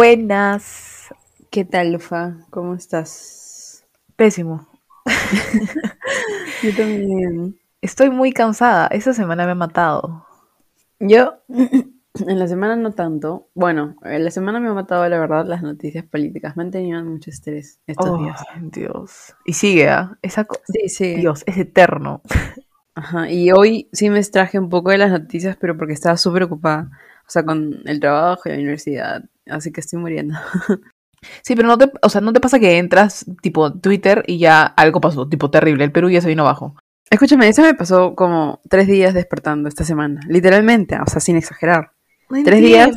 Buenas. ¿Qué tal, Lufa? ¿Cómo estás? Pésimo. Yo también. Estoy muy cansada. Esta semana me ha matado. Yo, en la semana no tanto. Bueno, en la semana me ha matado, la verdad, las noticias políticas. Me han tenido mucho estrés estos Oh, días. Dios. Y sigue, ¿ah? Esa co- Sí, sí. Dios, es eterno. Ajá. Y hoy sí me extraje un poco de las noticias, pero porque estaba súper ocupada. O sea, con el trabajo y la universidad. Así que estoy muriendo. Sí, pero no te, o sea, no te pasa que entras tipo Twitter y ya algo pasó, tipo terrible. El Perú ya se vino abajo. Escúchame, eso me pasó como tres días despertando esta semana. Literalmente, o sea, sin exagerar. No Tres días.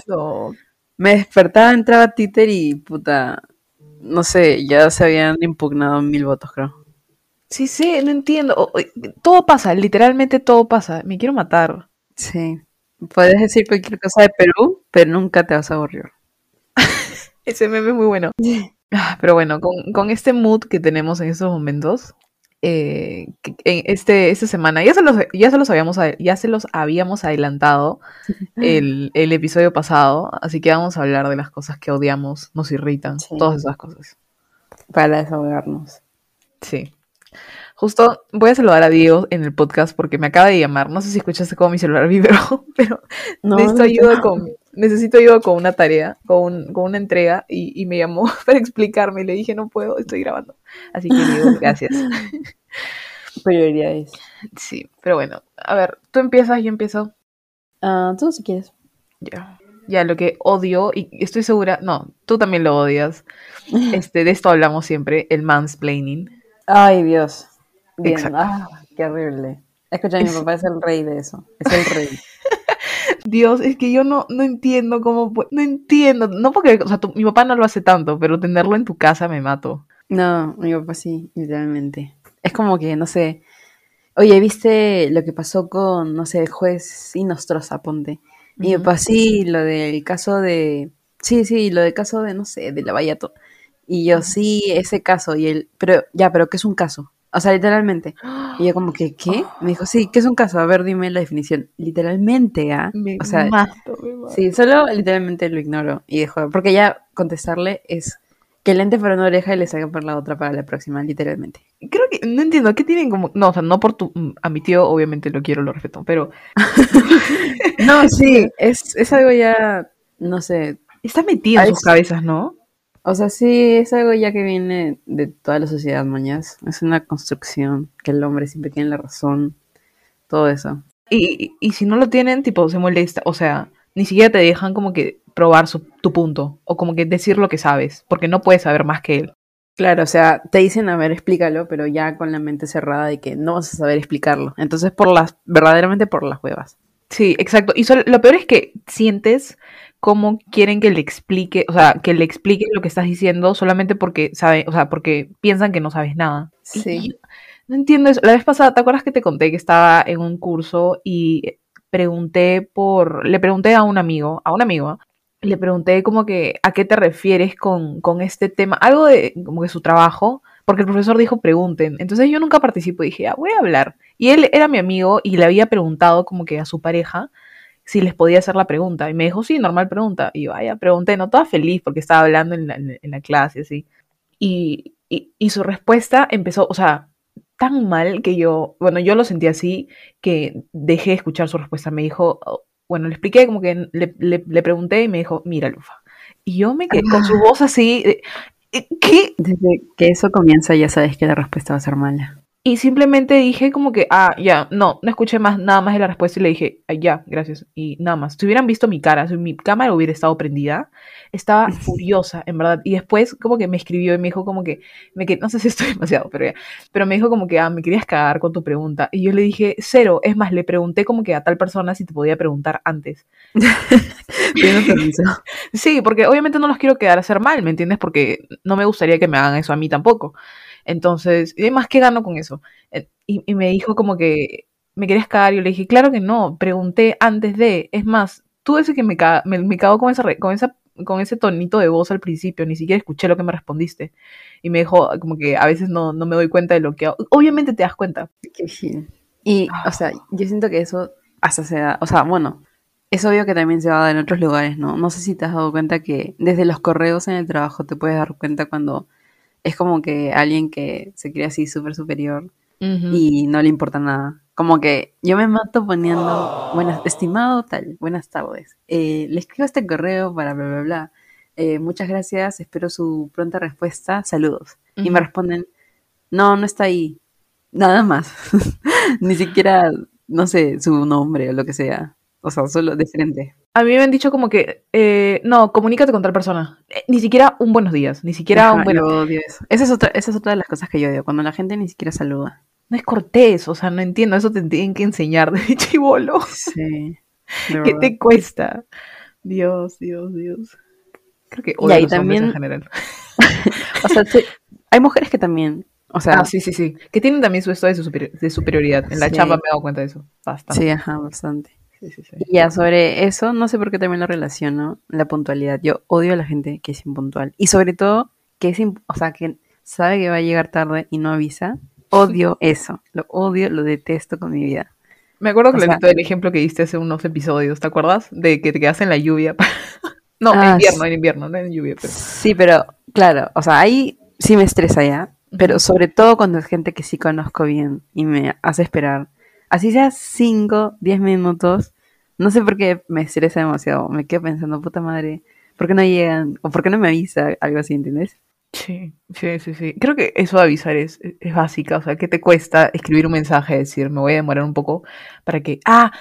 Me despertaba, entraba a Twitter y puta, no sé, ya se habían impugnado mil votos, creo. Sí, sí, no entiendo. O- o- todo pasa, literalmente todo pasa. Me quiero matar. Sí. Puedes decir cualquier cosa de Perú, pero nunca te vas a aburrir. Ese meme es muy bueno. Ah, Pero bueno, con, con este mood que tenemos en estos momentos, eh, en este, esta semana, ya se los, ya se los habíamos, ya se los habíamos adelantado el, el episodio pasado, así que vamos a hablar de las cosas que odiamos, nos irritan, Sí. todas esas cosas. Para desahogarnos. Sí. Justo voy a saludar a Diego en el podcast porque me acaba de llamar. No sé si escuchaste cómo mi celular vibró, pero No, necesito no, ayuda no. con necesito ayuda con una tarea, con, con una entrega y, y me llamó para explicarme y le dije no puedo, estoy grabando. Así que digo gracias. Prioridades. Sí, pero bueno, a ver, tú empiezas, yo empiezo. Ah, tú si quieres. Ya. Ya, lo que odio, y estoy segura, no, tú también lo odias. Este, de esto hablamos siempre, el mansplaining. Ay, Dios. Bien. Exacto. Ah, qué horrible. Escucha, mi Es- papá es el rey de eso. Es el rey. Dios, es que yo no, no entiendo cómo, no entiendo, no porque, o sea, tu- mi papá no lo hace tanto, pero tenerlo en tu casa me mato. No, mi papá sí, literalmente. Es como que, no sé. Oye, ¿viste lo que pasó con, no sé, el juez Inostroza, ponte? Y mi papá sí, lo del caso de. Sí, sí, lo del caso de, no sé, de Lavallato. Y yo, sí, ese caso. Y él, pero, ya, pero ¿qué es un caso? O sea, literalmente. Y yo, como que, ¿qué? Me dijo, sí, ¿qué es un caso? A ver, dime la definición. Literalmente, ¿ah? Me O sea, mato, sí, solo literalmente lo ignoro. Y dejo, porque ya contestarle es que le entre por una oreja y le salga por la otra para la próxima, literalmente. Creo que, no entiendo, ¿qué tienen como, no, o sea, no por tu, mm, a mi tío obviamente lo quiero, lo respeto, pero No, sí, es, es algo ya, no sé, está metido en sus cabezas, ¿no? O sea, sí, es algo ya que viene de toda la sociedad, mañas. Es una construcción, que el hombre siempre tiene la razón, todo eso. Y, y, y si no lo tienen, tipo, se molesta, o sea, ni siquiera te dejan como que probar su, tu punto, o como que decir lo que sabes, porque no puedes saber más que él. Claro, o sea, te dicen, a ver, explícalo, pero ya con la mente cerrada de que no vas a saber explicarlo. Entonces, por las, verdaderamente por las huevas. Sí, exacto. Y sol- lo peor es que sientes cómo quieren que le explique, o sea, que le explique lo que estás diciendo solamente porque sabe, o sea, porque piensan que no sabes nada. Sí. no entiendo eso. La vez pasada, ¿te acuerdas que te conté que estaba en un curso y pregunté por, le pregunté a un amigo, a un amigo, le pregunté como que a qué te refieres con, con este tema, algo de como que su trabajo, porque el profesor dijo pregunten. Entonces yo nunca participo dije, ah, voy a hablar. Y él era mi amigo y le había preguntado como que a su pareja si les podía hacer la pregunta. Y me dijo, sí, normal pregunta. Y vaya, pregunté, no toda feliz porque estaba hablando en la, en la clase, así. Y, y, y su respuesta empezó, o sea, tan mal que yo, bueno, yo lo sentí así que dejé de escuchar su respuesta. Me dijo, oh, bueno, le expliqué como que le, le, le pregunté y me dijo, mira, Lufa. Y yo me quedé con su voz así, de, "Eh, ¿qué? Desde que eso comienza ya sabes que la respuesta va a ser mala. Y simplemente dije como que, ah, ya, no, no escuché más, nada más de la respuesta y le dije, ah, ya, gracias. Y nada más. Si hubieran visto mi cara, si mi cámara hubiera estado prendida, estaba furiosa, en verdad. Y después como que me escribió y me dijo como que, me que no sé si estoy demasiado, pero ya, pero me dijo como que, ah, me querías cagar con tu pregunta. Y yo le dije, cero, es más, le pregunté como que a tal persona si te podía preguntar antes. Sí, porque obviamente no los quiero quedar a hacer mal, ¿me entiendes? Porque no me gustaría que me hagan eso a mí tampoco. Entonces, y además, ¿qué gano con eso? Eh, Y, y me dijo como que me querías cagar. Y yo le dije, claro que no, pregunté antes de. Es más, tú ese que me, ca me, me cago con esa, con esa con ese tonito de voz al principio, ni siquiera escuché lo que me respondiste. Y me dijo como que a veces no, no me doy cuenta de lo que hago. Obviamente te das cuenta. Qué gil. Y, o sea, yo siento que eso hasta se da, o sea, bueno, es obvio que también se va a dar en otros lugares, ¿no? No sé si te has dado cuenta que desde los correos en el trabajo te puedes dar cuenta cuando es como que alguien que se cree así súper superior y no le importa nada. Como que yo me mato poniendo, buenas, estimado tal, buenas tardes. Eh, le escribo este correo para bla, bla, bla. Eh, muchas gracias, espero su pronta respuesta, saludos. Y me responden, no, no está ahí. Nada más. Ni siquiera, no sé, su nombre o lo que sea. O sea, solo de frente. A mí me han dicho como que, eh, no, comunícate con tal persona. Eh, ni siquiera un buenos días, ni siquiera un buenos odio eso. Esa es, otra, esa es otra de las cosas que yo odio, cuando la gente ni siquiera saluda. No es cortés, o sea, no entiendo, eso te tienen que enseñar de chivolo. Sí. ¿Qué te cuesta? Dios, Dios, Dios. Creo que odio y también, en general. o sea, hay mujeres que también, o sea... Ah, sí, sí, sí. Que tienen también su estado de, superioridad. En la chamba me he dado cuenta de eso. Bastante. Sí, ajá, bastante. Y ya sobre eso, no sé por qué también lo relaciono, la puntualidad. Yo odio a la gente que es impuntual. Y sobre todo, que es, o sea, que sabe que va a llegar tarde y no avisa. Odio eso. Lo odio, lo detesto con mi vida. Me acuerdo que el ejemplo que diste hace unos episodios, ¿te acuerdas? De que te quedas en la lluvia. no, en ah, invierno, en invierno, no en lluvia. Sí, pero claro, o sea, ahí sí me estresa ya. Pero sobre todo cuando es gente que sí conozco bien y me hace esperar así sea 5, 10 minutos, no sé por qué me estresa demasiado. Me quedo pensando, puta madre, ¿por qué no llegan? ¿O por qué no me avisa? Algo así, ¿entiendes? Sí, sí, sí, sí. Creo que eso de avisar es, es básica. O sea, ¿qué te cuesta escribir un mensaje? Decir, me voy a demorar un poco para que. Ah,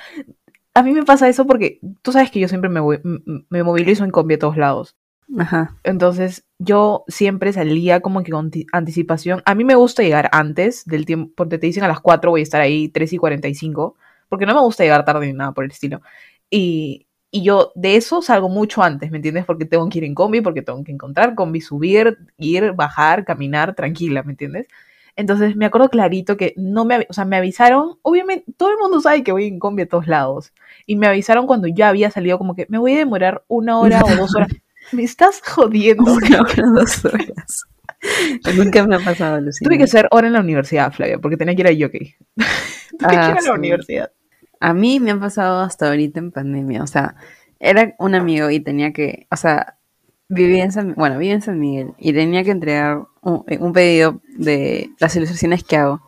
a mí me pasa eso porque tú sabes que yo siempre me, voy, me movilizo en combi a todos lados. Ajá. Entonces, yo siempre salía como que con anticipación. A mí me gusta llegar antes del tiempo, porque te dicen a las 4 voy a estar ahí 3 y 45, porque no me gusta llegar tarde ni nada por el estilo. Y, y yo de eso salgo mucho antes, ¿me entiendes? Porque tengo que ir en combi, porque tengo que encontrar combi, subir, ir, bajar, caminar tranquila, ¿me entiendes? Entonces me acuerdo clarito que no me, o sea, me avisaron, obviamente todo el mundo sabe que voy en combi a todos lados, y me avisaron cuando ya había salido como que me voy a demorar una hora o dos horas. Me estás jodiendo. Una hora, dos horas. Nunca me ha pasado, Lucía. Tuve que hacer hora en la universidad, Flavia, porque tenía que ir a jockey. Tuve que ir a la ah, universidad. A mí me han pasado hasta ahorita en pandemia. O sea, era un amigo y tenía que, o sea, vivía en San, bueno, vivía en San Miguel y tenía que entregar un, un pedido de las ilustraciones que hago.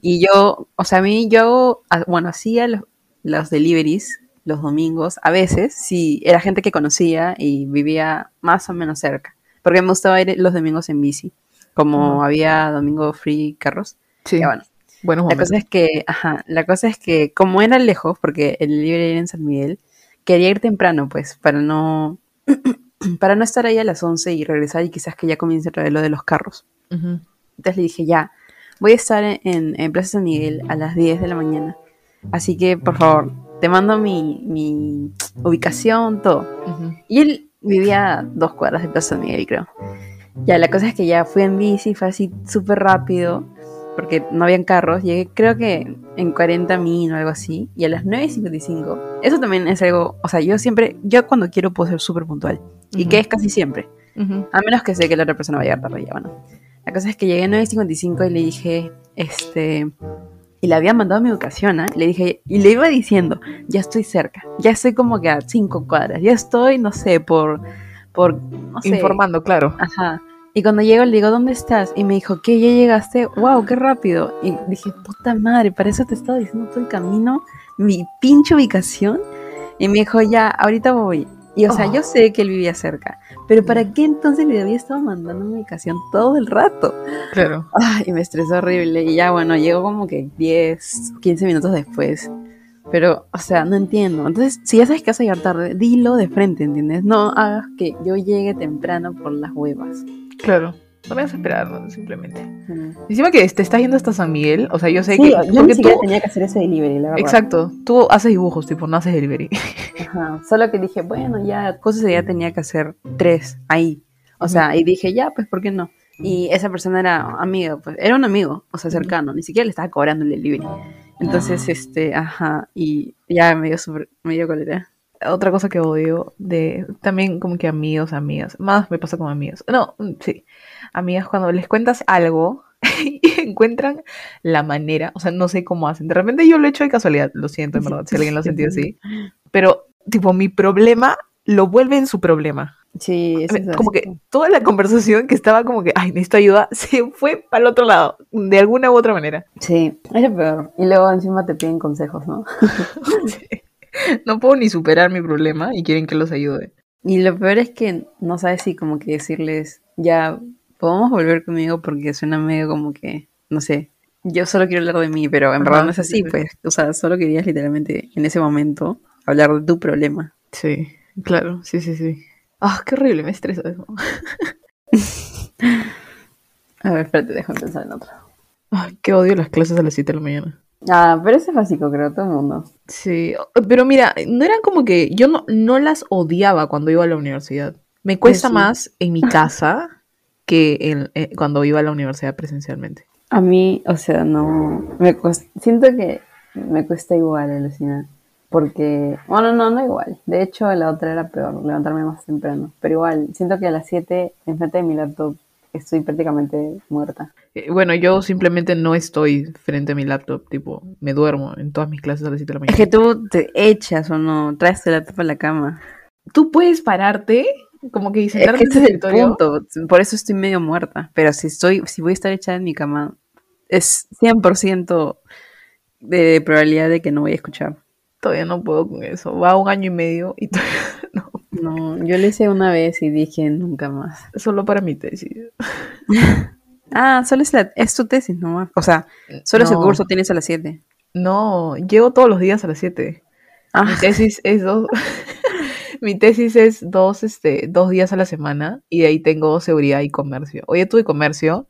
Y yo, o sea, a mí yo hago, bueno, hacía los, los deliveries los domingos, a veces, si era gente que conocía y vivía más o menos cerca. Porque me gustaba ir los domingos en bici. Como había domingo free carros. Sí. bueno. La cosa es que, ajá, la cosa es que como era lejos, porque el libre era en San Miguel, quería ir temprano, pues, para no, para no estar ahí a las 11 y regresar y quizás que ya comience otra vez lo de los carros. Entonces le dije, ya, voy a estar en, en Plaza San Miguel a las 10 de la mañana. Así que, por favor, te mando mi, ubicación, todo. Y él vivía a dos cuadras de Plaza Miguel, creo. Ya, la cosa es que ya fui en bici, fue así súper rápido, porque no habían carros. Llegué, creo que en 40 mil o algo así, y a las 9.55. Eso también es algo, o sea, yo siempre, yo cuando quiero puedo ser súper puntual, y que es casi siempre. A menos que sé que la otra persona va a llegar tarde, ya, bueno. La cosa es que llegué a 9.55 y le dije, este, y le había mandado mi ubicación, ¿eh? Le dije, y le iba diciendo, ya estoy cerca, ya estoy como que a cinco cuadras, ya estoy, no sé, por, por, no sé. Informando, claro. Ajá. Y cuando llego le digo, ¿dónde estás? Y me dijo, ¿qué? ¿Ya llegaste? ¡Wow! ¡Qué rápido! Y dije, puta madre, para eso te estaba diciendo todo el camino, mi pinche ubicación. Y me dijo, ya, ahorita voy. Y o sea, yo oh. sé que él vivía cerca, pero ¿para qué entonces le había estado mandando una ubicación todo el rato? Claro. Ay, y me estresó horrible. Y ya, bueno, llegó como que 10, 15 minutos después. Pero, o sea, no entiendo. Entonces, si ya sabes que vas a llegar tarde, dilo de frente, ¿entiendes? No hagas que yo llegue temprano por las huevas. Claro. No me vas a esperar, simplemente. Encima que te estás yendo hasta San Miguel, o sea, yo sé que. Yo ni siquiera tenía que hacer ese delivery, la verdad. Exacto. Tú haces dibujos, tipo, no haces delivery. Ajá. Solo que dije, bueno, ya, cosas ya tenía que hacer tres ahí. O sea, y dije, ya, pues, ¿por qué no? Y esa persona era amiga, pues, era un amigo, o sea, cercano, ni siquiera le estaba cobrando el delivery. Entonces, ah. este, ajá, y ya me dio súper, me dio colera otra cosa que odio de también como que amigos, amigas, más me pasa con amigos. No, mm, sí. Amigas cuando les cuentas algo y encuentran la manera, o sea, no sé cómo hacen. De repente yo lo he hecho de casualidad, lo siento, en verdad, si alguien lo ha sentido así. Pero tipo, mi problema lo vuelve en su problema. Sí, eso es Como así. que toda la conversación que estaba como que, ay, necesito ayuda, se fue para el otro lado, de alguna u otra manera. Sí, es lo peor. Y luego encima te piden consejos, ¿no? No puedo ni superar mi problema y quieren que los ayude. Y lo peor es que no sabes si como que decirles, ya, podemos volver conmigo porque suena medio como que, no sé, yo solo quiero hablar de mí, pero en verdad no es sí, así, sí, sí. pues. O sea, solo querías literalmente en ese momento hablar de tu problema. Sí, claro, sí, sí, sí. Ah, qué horrible, me estresa eso. A ver, espérate, déjame pensar en otro. Ay, qué odio las clases a las 7 de la mañana. Ah, pero ese es básico, creo, todo el mundo. Sí, pero mira, no eran como que yo no, no las odiaba cuando iba a la universidad. Me cuesta sí. más en mi casa que en- eh, cuando iba a la universidad presencialmente. A mí, o sea, no. Me cuesta, siento que me cuesta igual alucinar. Porque, bueno, no, no igual. De hecho, la otra era peor, levantarme más temprano. Pero igual, siento que a las 7, enfrente de mi laptop, estoy prácticamente muerta. Eh, Bueno, yo simplemente no estoy frente a mi laptop, tipo, me duermo en todas mis clases a las 7 de la Es mañana. que tú te echas o no, traes tu laptop a la cama. Tú puedes pararte, como que y Es que ese es el escritorio. punto. Por eso estoy medio muerta. Pero si estoy, si voy a estar echada en mi cama, es 100% de probabilidad de que no voy a escuchar. Todavía no puedo con eso. Va un año y medio y todavía no. No, yo lo hice una vez y dije nunca más. Solo para mi tesis. Ah, solo es, la, es tu tesis nomás. O sea, solo ese curso tienes a las 7. No, llego todos los días a las 7. Ah, Mi tesis es dos. Mi tesis es dos, este, dos días a la semana y de ahí tengo seguridad y comercio. Hoy tuve comercio,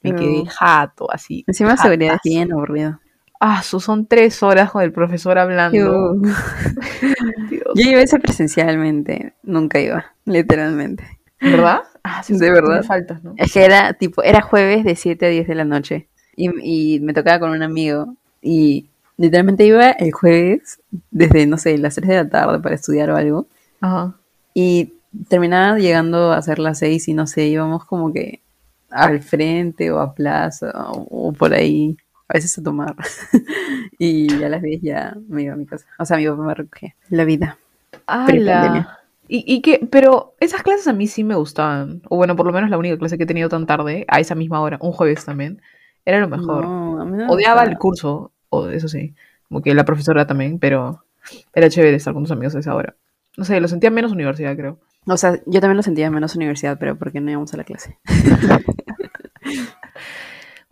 me quedé jato, así. encima seguridad es bien aburrido. Ah, son tres horas con el profesor hablando. Yo, iba a ese presencialmente, nunca iba, literalmente. ¿Verdad? Ah, sí, De verdad. faltas, ¿no? Es que era tipo, era jueves de 7 a 10 de la noche y, y me tocaba con un amigo y literalmente iba el jueves desde, no sé, las 3 de la tarde para estudiar o algo Ajá. y terminaba llegando a ser las 6 y no sé, íbamos como que al frente o a plaza o, o por ahí, a veces a tomar y a las 10 ya me iba a mi casa. O sea, mi papá me recogía. La vida. ¡Hala! Y, y que, pero esas clases a mí sí me gustaban. O bueno, por lo menos la única clase que he tenido tan tarde, a esa misma hora, un jueves también, era lo mejor. No, a mí no me Odiaba el curso, o eso sí, como que la profesora también, pero era chévere estar con tus amigos a esa hora. No sé, lo sentía menos universidad, creo. O sea, yo también lo sentía menos universidad, pero porque no íbamos a la clase.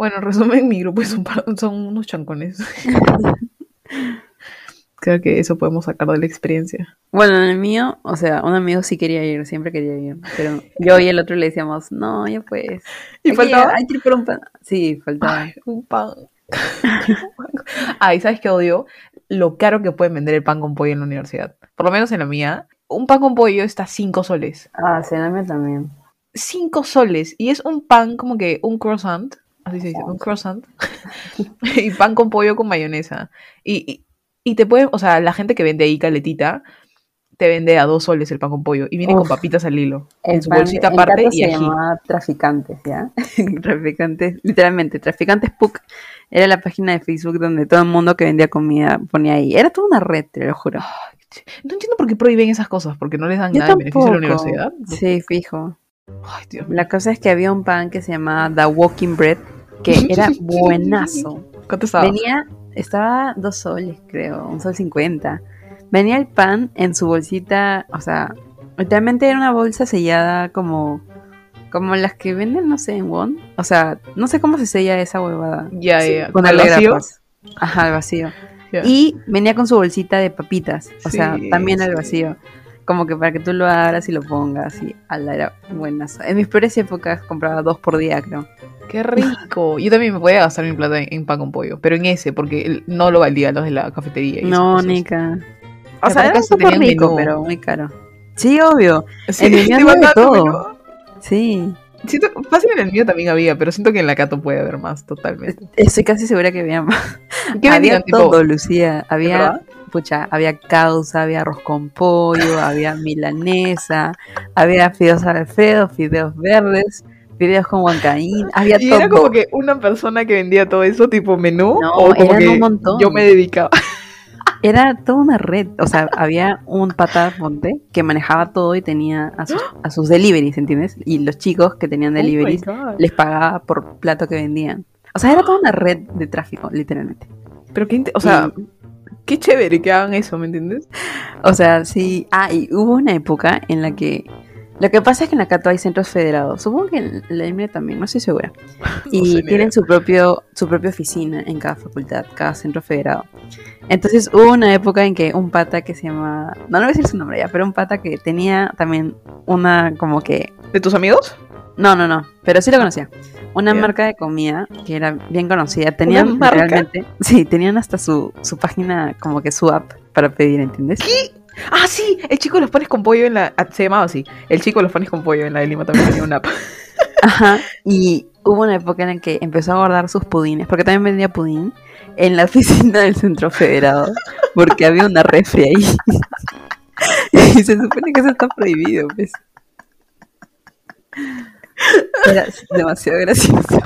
Bueno, en resumen, mi grupo es un par- son unos chancones. Creo que eso podemos sacar de la experiencia. Bueno, en el mío, o sea, un amigo sí quería ir, siempre quería ir, pero yo y el otro le decíamos, no, ya pues. ¿Y hay faltaba? Hay que ir por un pan. Sí, faltaba. Ay, un pan. Ay, ¿sabes qué odio? Lo caro que pueden vender el pan con pollo en la universidad. Por lo menos en la mía. Un pan con pollo está 5 soles. Ah, sí, en el mío también. 5 soles. Y es un pan como que un croissant. Así se dice, un croissant. y pan con pollo con mayonesa. Y, y, y te pueden, o sea, la gente que vende ahí caletita, te vende a 2 soles el pan con pollo. Y viene con papitas al hilo. En su pan- bolsita aparte y se ají. llamaba Traficantes, ¿ya? traficantes, literalmente, Traficantes PUC era la página de Facebook donde todo el mundo que vendía comida ponía ahí. Era toda una red, te lo juro. No entiendo por qué prohíben esas cosas, porque no les dan Yo nada de beneficio a la tampoco. universidad. Sí, fijo. Ay, Dios. La cosa es que había un pan que se llamaba The Walking Bread, que era buenazo. ¿Cuánto estaba? Venía, estaba dos soles, creo, un sol cincuenta. Venía el pan en su bolsita, o sea, literalmente era una bolsa sellada como, como las que venden, no sé, en Won. O sea, no sé cómo se sella esa huevada. Ya, ya. Con ¿Al el vacío? grapas. Ajá, al vacío. Y venía con su bolsita de papitas, o sea, también al sí. vacío. Como que para que tú lo abras y lo pongas y ala, era buenazo. En mis peores épocas compraba dos por día, creo. Qué rico. Yo también me podía gastar mi plata en, en pan con pollo, pero en ese, porque no lo valía los de la cafetería. y No. Nica. O sea, era súper rico, menú. pero muy caro. Sí, obvio. Sí, En el mío había de todo. menú. Sí. Siento, fácil en el mío también había, pero siento que en la Cato puede haber más, totalmente. Estoy casi segura que había más. ¿Qué había vendían, tipo? todo, Lucía. Había? Pucha, había causa, había arroz con pollo, había milanesa, había fideos alfredo, fideos verdes, fideos con huancaín, había Y todo. era como que una persona que vendía todo eso, tipo menú, No, o como eran que un montón. yo me dedicaba. Era toda una red. O sea, había un pata ponte que manejaba todo y tenía a sus, a sus deliveries, ¿entiendes? Y los chicos que tenían Oh deliveries les pagaba por plato que vendían. O sea, era toda una red de tráfico, literalmente. Pero qué, o sea, qué chévere que hagan eso, ¿me entiendes? O sea, sí. Ah, y hubo una época en la que. Lo que pasa es que en la Cato hay centros federados. Supongo que en la IME también, no estoy segura. No Y ni tienen su propio su propia oficina en cada facultad, cada centro federado. Entonces hubo una época en que un pata que se llama. No, no voy a decir su nombre ya, pero un pata que tenía también una como que. ¿De tus amigos? No, no, no, pero sí lo conocía. Una marca de comida que era bien conocida. Tenían realmente. Sí, tenían hasta su, su página, como que su app para pedir, ¿entiendes? Ah, sí, el chico de los panes con pollo en la... ah, Se llamaba así. El chico de los panes con pollo en la de Lima también tenía una app. Ajá. Y hubo una época en la que empezó a guardar sus pudines, porque también vendía pudín, en la oficina del Centro Federado, porque había una refri ahí. y se supone que eso está prohibido, pues. Era demasiado gracioso.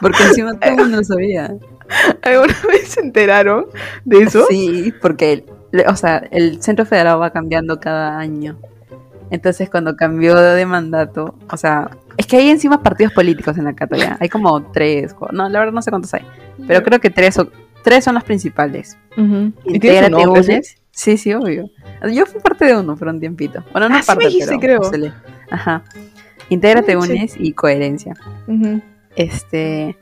Porque encima todo el mundo lo sabía. ¿Alguna vez se enteraron de eso? Sí, porque, o sea, el Centro Federado va cambiando cada año. Entonces, cuando cambió de mandato, o sea, es que hay encima partidos políticos en la Cato ya. Hay como tres, no, la verdad no sé cuántos hay. Pero creo que tres, o, tres son los principales. ¿Y Intégrate un nombre, sí? Sí, sí, obvio. Yo fui parte de uno por un tiempito. Bueno, no Ah, sí parte, me dijiste, pero creo. postulé. Ajá. Intégrate sí. Unes y Coherencia. Este,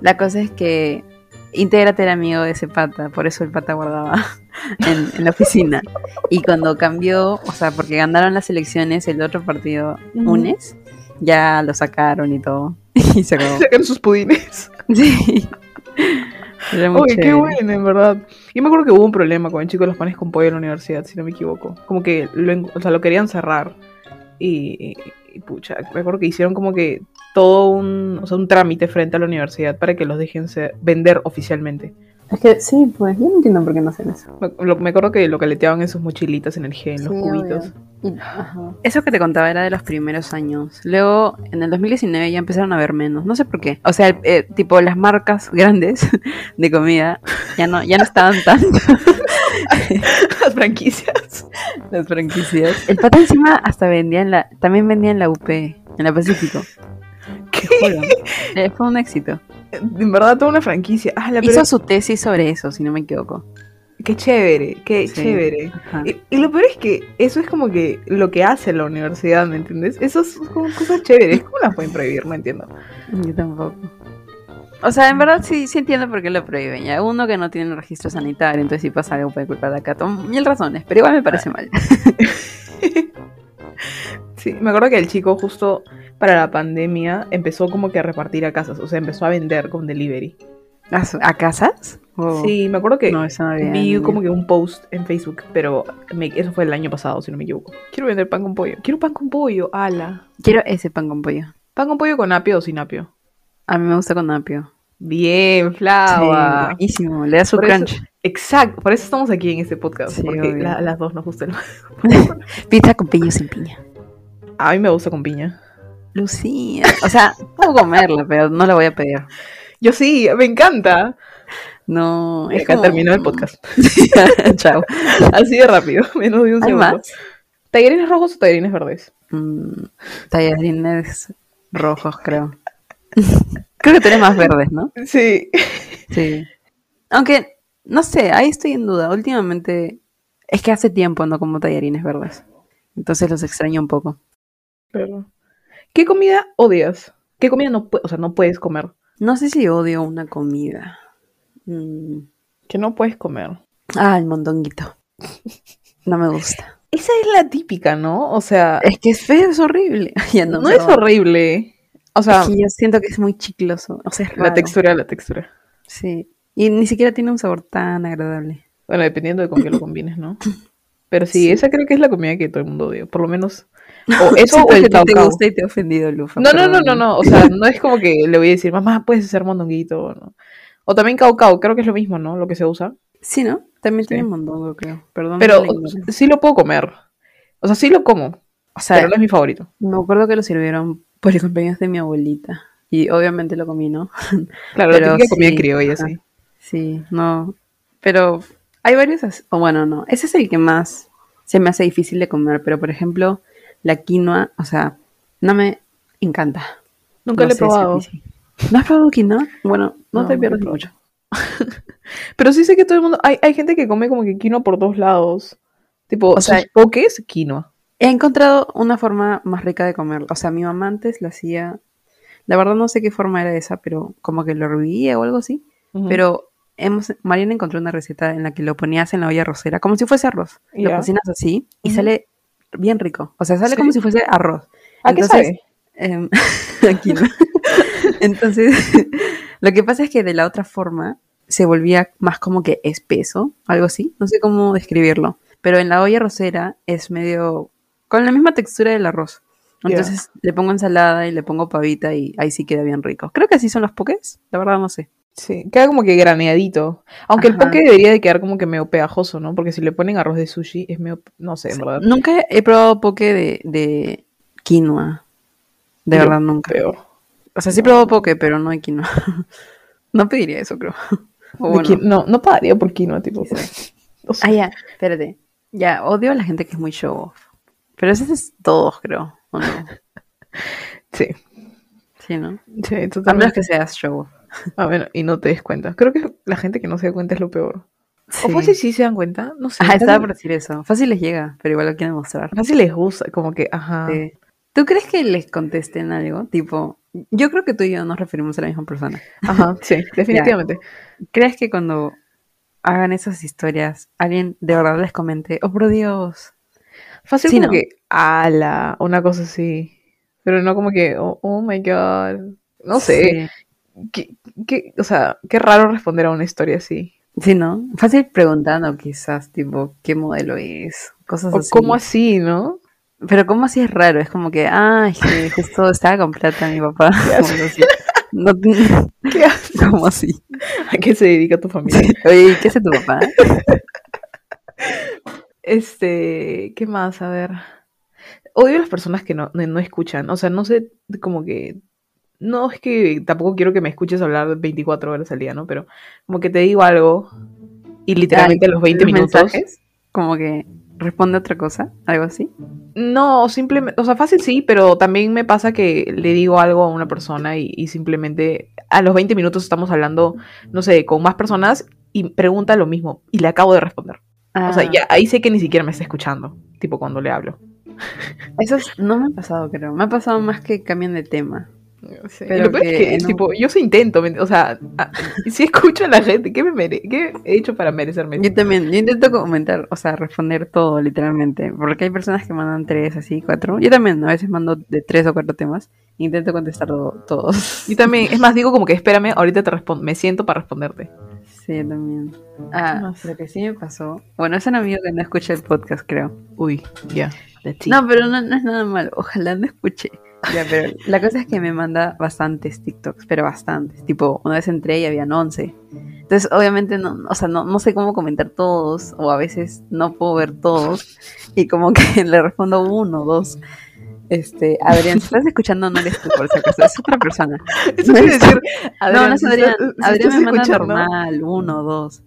la cosa es que Intégrate era amigo de ese pata, por eso el pata guardaba en, en la oficina. Y cuando cambió, o sea, porque ganaron las elecciones el otro partido. UNES, ya lo sacaron y todo. Y se acabó. Sacaron sus pudines. Sí. Era muy Oye, qué bueno, en verdad. Yo me acuerdo que hubo un problema con el chico de los panes con pollo en la universidad, si no me equivoco. Como que lo, o sea, lo querían cerrar. Y, y, pucha, me acuerdo que hicieron como que todo un, o sea, un trámite frente a la universidad para que los dejen ser- vender oficialmente. Es que sí, pues yo no entiendo por qué no hacen eso. Me, lo- me acuerdo que lo caleteaban en sus mochilitas en el gel, en los Sí, cubitos. Eso que te contaba era de los primeros años. Luego, en el 2019 ya empezaron a ver menos. No sé por qué. O sea, eh, tipo las marcas grandes de comida ya no, ya no estaban tan Las franquicias. las franquicias. El pata encima hasta vendía en la, también vendía en la UP, en la Pacífico. ¿Qué? Eh, Fue un éxito. En verdad, toda una franquicia. Ah, la Hizo pero- su tesis sobre eso, si no me equivoco. Qué chévere, qué Sí. chévere. Y, y lo peor es que eso es como que lo que hace la universidad, ¿me entiendes? Esas son como cosas chéveres. ¿Cómo las pueden prohibir? No entiendo. Yo tampoco. O sea, en verdad sí, sí entiendo por qué lo prohíben. Ya uno que no tiene un registro sanitario, entonces si pasa algo puede culpar a Cato. Mil razones, pero igual me parece mal. Sí, me acuerdo que el chico justo para la pandemia empezó como que a repartir a casas, o sea, empezó a vender con delivery. ¿A, casas? Sí, me acuerdo que No, vi como que un post en Facebook, pero me- eso fue el año pasado, si no me equivoco. Quiero vender pan con pollo. Quiero pan con pollo, ala. Quiero ese pan con pollo. Pan con pollo con apio o sin apio. A mí me gusta con apio. Bien, Sí, flava. buenísimo. Le da su Por eso- crunch. Exacto, por eso estamos aquí en este podcast, Sí, porque la- las dos nos gustan. Pizza con piña o sin piña. A mí me gusta con piña. Lucía. O sea, puedo comerla, pero no la voy a pedir. Yo sí, me encanta. No, es acá como- terminó el podcast. Chao. Así de rápido, menos de un ¿Hay segundo. más? ¿Tallarines rojos o tallarines verdes? Mm, tallarines rojos, creo. Creo que tenés más verdes, ¿no? Sí. Sí. Aunque, no sé, ahí estoy en duda. Últimamente, es que hace tiempo no como tallarines verdes. Entonces los extraño un poco. Pero... ¿Qué comida odias? ¿Qué comida no, o sea, no puedes comer? No sé si odio una comida. Mm, Que no puedes comer. Ah, el mondonguito. No me gusta. Esa es la típica, ¿no? O sea, Es que es feo, es horrible. Ya no, no, es horrible. O sea, Es que yo siento que es muy chicloso. O sea, es la textura, la textura. Sí. Y ni siquiera tiene un sabor tan agradable. Bueno, dependiendo de con qué lo combines, ¿no? Pero sí, Sí. esa creo que es la comida que todo el mundo odia. Por lo menos. O eso o el te caucao. gusta y te ha ofendido, Lufa. No, no, no, no, no. O sea, no es como que le voy a decir, mamá, puedes hacer mondonguito. o ¿no? O también caucao, creo que es lo mismo, ¿no? Lo que se usa. Sí, ¿no? También Sí. tiene mondongo, creo. Perdón. Pero sí lo puedo comer. O sea, sí lo como. o sea, Pero no es mi favorito. me acuerdo que lo sirvieron por el cumpleaños de mi abuelita. Y obviamente lo comí, ¿no? Claro, Pero comida sí, criolla, ajá. sí. Sí, no. Pero Hay varios, o bueno, no, ese es el que más se me hace difícil de comer, pero por ejemplo, la quinoa, o sea, no me encanta. Nunca No lo he si probado. ¿No has probado quinoa? Bueno, no, No, te pierdes mucho. Pero sí sé que todo el mundo. Hay, hay gente que come como que quinoa por dos lados. Tipo, O sea- sus pokés, quinoa. He encontrado una forma más rica de comerlo. O sea, mi mamá antes la hacía, la verdad no sé qué forma era esa, pero como que lo hervía o algo así. Pero hemos, Mariana encontró una receta en la que lo ponías en la olla arrocera, como si fuese arroz. Lo cocinas así y sale bien rico. O sea, sale Sí. como si fuese arroz. ¿A qué Entonces, sabe? em, aquí no. Entonces, lo que pasa es que de la otra forma se volvía más como que espeso, algo así. No sé cómo describirlo. Pero en la olla arrocera es medio con la misma textura del arroz. Entonces le pongo ensalada y le pongo pavita y ahí sí queda bien rico. Creo que así son los pokés. La verdad no sé. Sí, queda como que graneadito. Aunque el poke debería de quedar como que medio pegajoso, ¿no? Porque si le ponen arroz de sushi es medio, no sé, en verdad. Nunca he probado poke de, de quinoa. De Yo verdad, nunca. Peor. O sea, sí he probado poke, pero no de quinoa. no pediría eso, creo. O bueno, no, no pagaría por quinoa, tipo. o sea, Ah, ya, espérate. Ya, odio a la gente que es muy show off. Pero eso es todos, creo. ¿o no? sí, Sí, ¿no? sí, A menos totalmente. que seas show off. Ah, bueno, y no te des cuenta. Creo que la gente que no se da cuenta es lo peor. O fácil sí se dan cuenta, no sé. Ajá, estaba por decir eso. Fácil les llega, pero igual lo quieren mostrar. Fácil les gusta, como que, ajá. Sí. ¿Tú crees que les contesten algo? Tipo, yo creo que tú y yo nos referimos a la misma persona. Ajá, sí, definitivamente. ¿Crees que cuando hagan esas historias, alguien de verdad les comente, oh por Dios? Fácil Sí, como ¿no? que, ala, una cosa así. Pero no como que, oh, oh my god. No sé. Sí. qué- qué- o sea, qué raro responder a una historia así. Sí, ¿no? Fácil preguntando quizás, tipo, ¿qué modelo es? Cosas O así. cómo así, ¿no? Pero como así es raro, es como que, ah, justo estaba con plata mi papá. así. No, ¿Qué haces? ¿Cómo así? ¿A qué se dedica tu familia? Oye, ¿y ¿qué hace tu papá? Este, ¿qué más? A ver. Odio a las personas que no, no, no escuchan. O sea, no sé, como que. No es que tampoco quiero que me escuches hablar 24 horas al día, ¿no? Pero como que te digo algo y literalmente a los 20 ¿Los minutos. mensajes? Como que responde otra cosa, algo así. No, simplemente, o sea, fácil sí, pero también me pasa que le digo algo a una persona y, y simplemente a los 20 minutos estamos hablando, no sé, con más personas y pregunta lo mismo y le acabo de responder. O sea, Ah, ya ahí sé que ni siquiera me está escuchando, tipo cuando le hablo. Eso es- no me ha pasado, creo. Me ha pasado más que cambian de tema. Sí, Pero lo peor es que que, no- tipo, yo sí intento, ¿me- o sea, a- si escucho a la gente, ¿qué, me mere- ¿qué he hecho para merecerme? Yo también, yo intento comentar, o sea, responder todo, literalmente. Porque hay personas que mandan tres, así, cuatro. Yo también a veces mando de tres o cuatro temas. Intento contestar todo- todos. Y también, es más, digo como que espérame, ahorita te respondo, me siento para responderte. Sí, yo también. ¿Qué Ah, lo que sí me pasó. Bueno, es un amigo que no escucha el podcast, creo. Uy, ya. No, pero no, no es nada malo. Ojalá no escuche. Ya, pero la cosa es que me manda bastantes TikToks, pero bastantes. Tipo, una vez entré y habían 11. Entonces, obviamente, no, o sea, no, no sé cómo comentar todos, o a veces no puedo ver todos, y como que le respondo uno, dos. Este, Adrián, si estás escuchando, no eres tú, por si acaso, es otra persona. Eso quiere decir, no, no es si Adrián. estás- si Adrián me manda normal, uno, dos.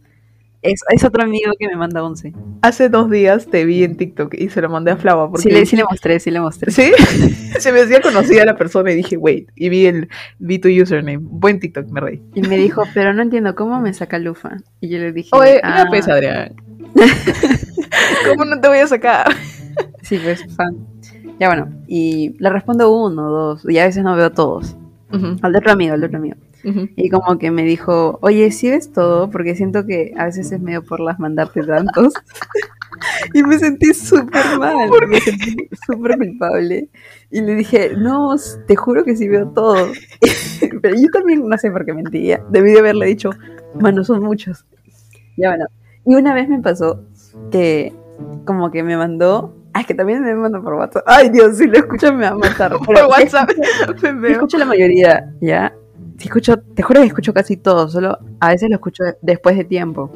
Es, es otro amigo que me manda 11. Hace dos días te vi en TikTok y se lo mandé a Flava porque Sí le, sí le mostré, sí le mostré. ¿Sí? se me hacía conocida la persona y dije, wait, y vi el vi tu username. Buen TikTok, me reí. Y me dijo, pero no entiendo cómo me saca Lufa. Y yo le dije, Oye, ah, una pesa, Adrián. ¿Cómo no te voy a sacar? Sí, pues fan. Ya bueno, y le respondo uno, dos, y a veces no veo todos. Ujú, Al de otro amigo, al de otro amigo. Y como que me dijo, oye, ¿sí ves todo? Porque siento que a veces es medio por las mandarte tantos. y me sentí súper mal, me sentí súper culpable. Y le dije, no, te juro que sí veo todo. Pero yo también no sé por qué mentía. Debí de haberle dicho, mano, son muchos. Ya bueno. Y una vez me pasó que como que me mandó... Ah, es que también me mandó por WhatsApp. Ay, Dios, si lo escucho me va a matar. Por Pero- WhatsApp me veo. escucho la mayoría, ¿ya? Sí escucho, te juro que escucho casi todo, solo a veces lo escucho después de tiempo.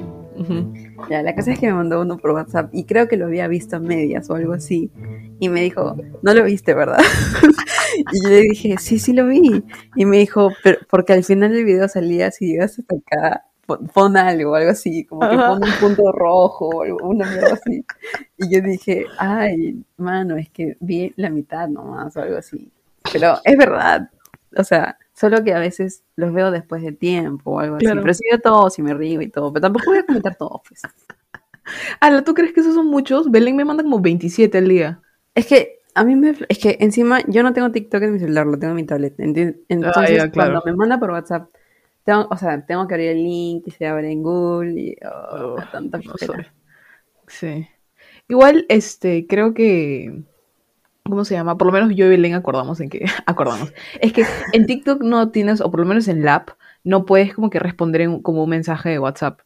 Ya, la cosa es que me mandó uno por WhatsApp y creo que lo había visto a medias o algo así. Y me dijo, no lo viste, ¿verdad? y yo le dije, sí, sí lo vi. Y me dijo, pero porque al final del video salía, si llegas hasta acá, pon algo, algo así, como que pon un punto rojo o algo, una mierda así. Y yo dije, ay, mano, es que vi la mitad nomás o algo así. Pero es verdad, o sea, solo que a veces los veo después de tiempo o algo Claro. así. Pero sí veo todos y me río y todo, pero tampoco voy a comentar todo, pues. Ala, ¿tú crees que esos son muchos? Belén me manda como 27 al día. Es que a mí me... Es que encima yo no tengo TikTok en mi celular, lo tengo en mi tablet. enti- Entonces, Ah, ya, claro. cuando me manda por WhatsApp, tengo, o sea, tengo que abrir el link y se abre en Google y... oh, Oh, tanta no. Sí. Igual, este, creo que. ¿Cómo se llama? Por lo menos yo y Belén acordamos en que. Acordamos. Es que en TikTok no tienes, o por lo menos en la app, no puedes como que responder en, como un mensaje de WhatsApp.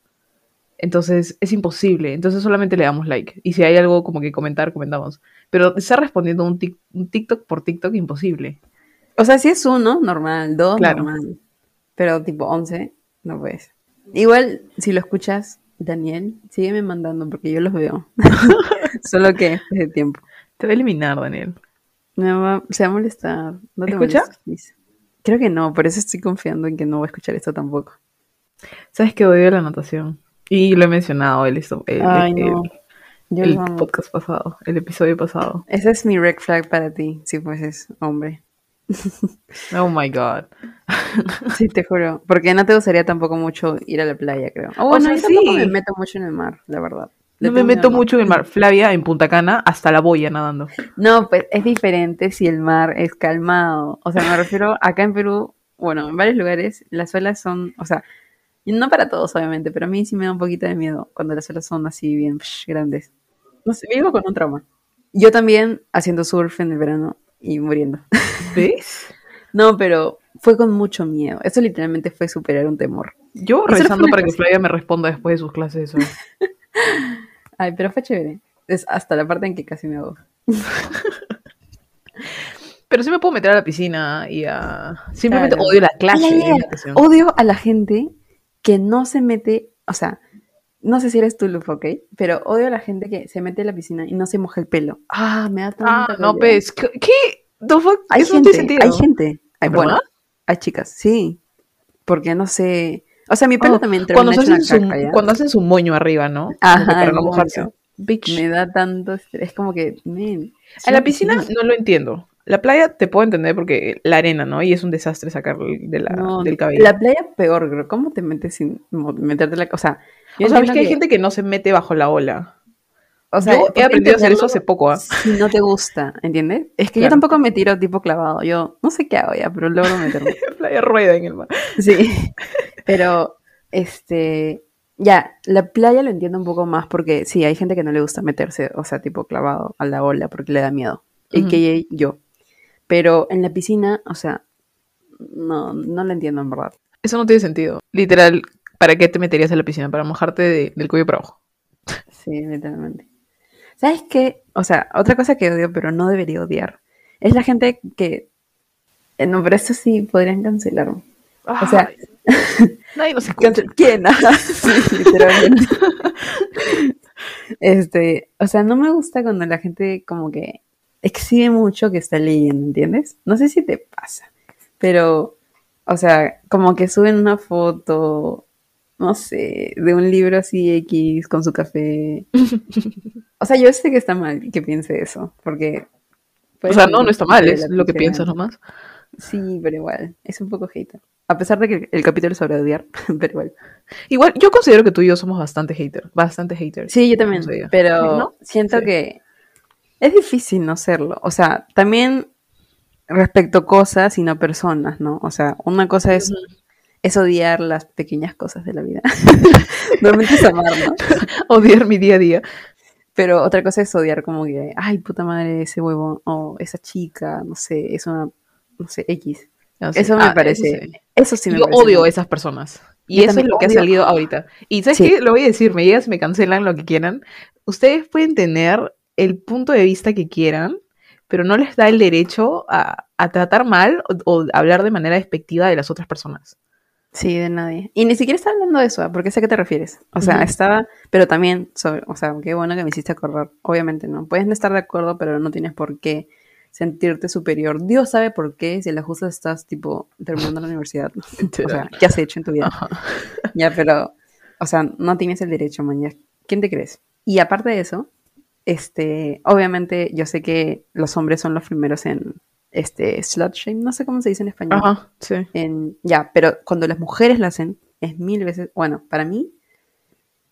Entonces es imposible. Entonces solamente le damos like. Y si hay algo como que comentar, comentamos. Pero estar respondiendo un, tic- un TikTok por TikTok, imposible. O sea, si es uno, normal, dos, Claro. normal. Pero tipo 11, no puedes. Igual, si lo escuchas, Daniel, sígueme mandando porque yo los veo. Solo que después de tiempo. Te va a eliminar, Daniel. Me va, se va a molestar. No te ¿Escucha? molestes, please. Creo que no, por eso estoy confiando en que no voy a escuchar esto tampoco. Sabes que odio la natación. Y lo he mencionado el, el, Ay, no. Podcast pasado, el episodio pasado. Ese es mi red flag para ti, si fueses hombre. Oh my god. Sí, te juro. Porque no te gustaría tampoco mucho ir a la playa, creo. O O bueno, sea, yo tampoco sí. me meto mucho en el mar, la verdad. No me meto mucho en el mar. Flavia en Punta Cana hasta la boya nadando. No, pues es diferente si el mar es calmado. O sea, me refiero acá en Perú, bueno, en varios lugares las olas son, o sea, no para todos obviamente, pero a mí sí me da un poquito de miedo cuando las olas son así bien psh, grandes. No sé, vivo con un trauma. Yo también haciendo surf en el verano y muriendo. ¿Ves? No, pero fue con mucho miedo. Eso literalmente fue superar un temor. Yo Eso rezando para que. Flavia me responda después de sus clases de surf. Ay, pero fue chévere. Es hasta la parte en que casi me hago. Pero sí me puedo meter a la piscina y a... Simplemente Claro. odio la clase. Odio a la gente que no se mete, o sea, no sé si eres tú, Luf, ¿ok? Pero odio a la gente que se mete a la piscina y no se moja el pelo. Ah, me da tanta Ah, no, pues, ¿qué? ¿Qué? The fuck? Hay Eso gente, no tiene sentido. hay gente. Hay, bueno, hay chicas, sí. Porque no sé. O sea, mi pelo Oh, también cuando, termina hecho hacen su, cuando hacen su moño arriba, ¿no? Ajá, para no mojarse. Bitch. Me da tanto estrés. Es como que, men. En la piscina no lo entiendo. La playa te puedo entender porque la arena, ¿no? Y es un desastre sacar de la, No, del cabello. La playa peor, bro. ¿Cómo te metes sin meterte la... O sea, yo o sea, entiendo que hay gente que no se mete bajo la ola. O sea, Yo he aprendido a hacer eso hace poco, ¿ah? Si no te gusta, ¿entiendes? Es que yo tampoco me tiro tipo clavado. Yo no sé qué hago ya, pero logro meterme. playa rueda en el mar. sí. Pero, este. Ya, la playa lo entiendo un poco más porque sí, hay gente que no le gusta meterse, o sea, tipo clavado a la ola porque le da miedo. Y que yo. Pero en la piscina, o sea, no, no lo entiendo en verdad. Eso no tiene sentido. Literal, ¿para qué te meterías en la piscina? Para mojarte de- del cuello para abajo. Sí, literalmente. ¿Sabes qué? O sea, otra cosa que odio, pero no debería odiar, es la gente que... No, pero esto sí podrían cancelarme. O sea, nadie nos escucha. ¿Quién? Sí, literalmente. Este, o sea, no me gusta cuando la gente como que exhibe mucho que está leyendo, ¿entiendes? No sé si te pasa, pero, o sea, como que suben una foto, no sé, de un libro así X con su café. O sea, yo sé que está mal que piense eso, porque... O sea, no, no está mal, es lo que piensas nomás. Sí, pero igual, es un poco hater. A pesar de que el capítulo es sobre odiar, pero igual. Igual, yo considero que tú y yo somos bastante haters. Bastante haters. Sí, yo también, pero ¿No? siento Sí. que es difícil no serlo. O sea, también respecto cosas y no personas, ¿no? O sea, una cosa es, es odiar las pequeñas cosas de la vida. Normalmente es amar, ¿no? Odiar mi día a día. Pero otra cosa es odiar como que, ay, puta madre, ese huevo, o esa chica, no sé, es una, no sé, X. No sé. Eso me Ah, parece, sí. eso sí me yo parece odio a esas personas. Y Yo eso es lo que ha salido ahorita. Y ¿sabes Sí. qué? Lo voy a decir, me llegas, me cancelan lo que quieran. Ustedes pueden tener el punto de vista que quieran, pero no les da el derecho a, a tratar mal o, o hablar de manera despectiva de las otras personas. Sí, de nadie. Y ni siquiera está hablando de eso, ¿ah? porque sé a qué te refieres. O sea, estaba, pero también sobre, o sea, qué bueno que me hiciste acordar. Obviamente, ¿no? Puedes no estar de acuerdo, pero no tienes por qué sentirte superior. Dios sabe por qué, si la justa estás, tipo, terminando la universidad. O sea, ¿qué has hecho en tu vida? Ajá. Ya, pero, o sea, no tienes el derecho, man. ya. ¿Quién te crees? Y aparte de eso, este, obviamente yo sé que los hombres son los primeros en, este, slut shame, no sé cómo se dice en español. Ajá, sí. En, ya, pero cuando las mujeres lo hacen, es mil veces, bueno, para mí,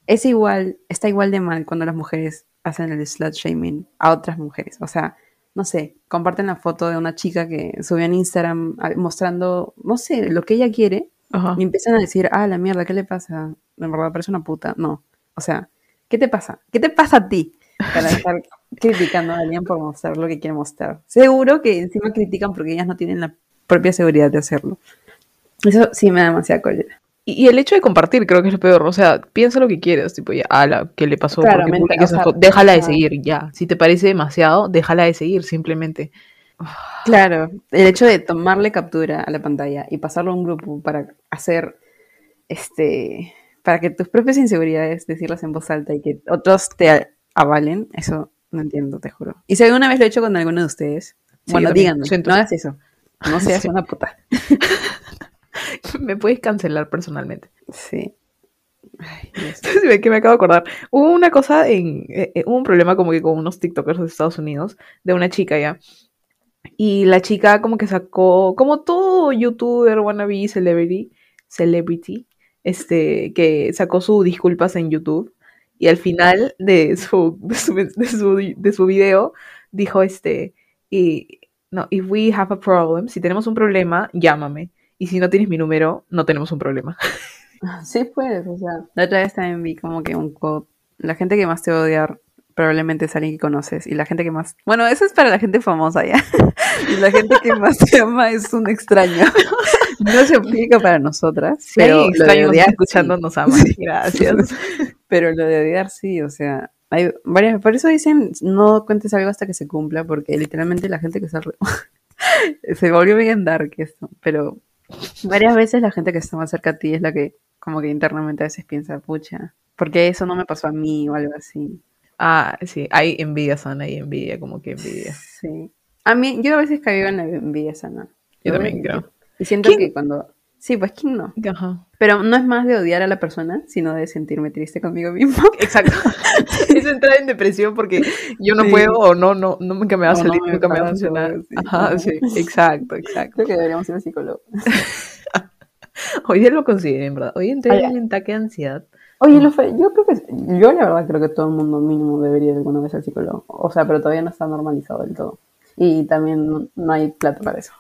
es igual, está igual de mal cuando las mujeres hacen el slut shaming a otras mujeres. O sea, no sé, comparten la foto de una chica que subió en Instagram ah, mostrando, no sé, lo que ella quiere Ajá. y empiezan a decir, ah, la mierda, ¿qué le pasa? En verdad parece una puta. No, o sea, ¿qué te pasa? ¿Qué te pasa a ti? Para estar criticando a alguien por mostrar lo que quiere mostrar. Seguro que encima critican porque ellas no tienen la propia seguridad de hacerlo. Eso sí me da demasiada cólera. Y, y el hecho de compartir creo que es lo peor. O sea, piensa lo que quieres. Tipo, ya, ala, ¿qué le pasó? ¿Por qué Claramente, publica o sea? Déjala de seguir, ya. Si te parece demasiado, déjala de seguir, simplemente. Claro, el hecho de tomarle captura a la pantalla y pasarlo a un grupo para hacer, este, para que tus propias inseguridades decirlas en voz alta y que otros te avalen, eso no entiendo, te juro. Y si alguna vez lo he hecho con alguno de ustedes, Sí, bueno, díganme, siento. no hagas eso. No seas Sí. una puta. Me puedes cancelar personalmente. Sí. Ay, que me acabo de acordar. Hubo una cosa en. eh, eh, hubo un problema como que con unos TikTokers de Estados Unidos, de una chica ya. Y la chica como que sacó, como todo youtuber, wannabe, celebrity, celebrity, este, que sacó sus disculpas en YouTube. Y al final de su, de su, de su, de su video dijo este, y, no, if we have a problem, si tenemos un problema, llámame. Y si no tienes mi número, no tenemos un problema. Sí, pues, o sea. La otra vez también vi como que un quote. La gente que más te va a odiar probablemente es alguien que conoces. Y la gente que más. Bueno, eso es para la gente famosa ya. Y la gente que más te ama es un extraño. No se aplica para nosotras. Si pero alguien lo de extraño odiar, escuchando, sí. nos ama. Gracias. Pero lo de odiar sí, o sea. Hay varias, por eso dicen no cuentes algo hasta que se cumpla, porque literalmente la gente que está se volvió bien dark esto, pero varias veces la gente que está más cerca a ti es la que como que internamente a veces piensa, pucha, porque eso no me pasó a mí o algo así. Ah, sí, hay envidia sana, hay envidia, como que envidia. Sí. A mí, yo a veces caigo en la envidia sana. Yo también creo. Y siento ¿Quién? que cuando... Sí, pues ¿quién no? Ajá. Pero no es más de odiar a la persona, sino de sentirme triste conmigo mismo. Exacto. es entrar en depresión porque yo no Sí. puedo o no, no, no, nunca me va a no salir, me nunca me va a funcionar. sí. Ajá, sí, exacto, exacto. Creo que deberíamos ir al psicólogo. Hoy día lo consideré, en verdad. Hoy entré en un ataque de ansiedad. Oye, lo fe- yo creo que, yo la verdad creo que todo el mundo mínimo debería alguna vez al psicólogo. O sea, pero todavía no está normalizado del todo. Y también no, no hay plata para eso.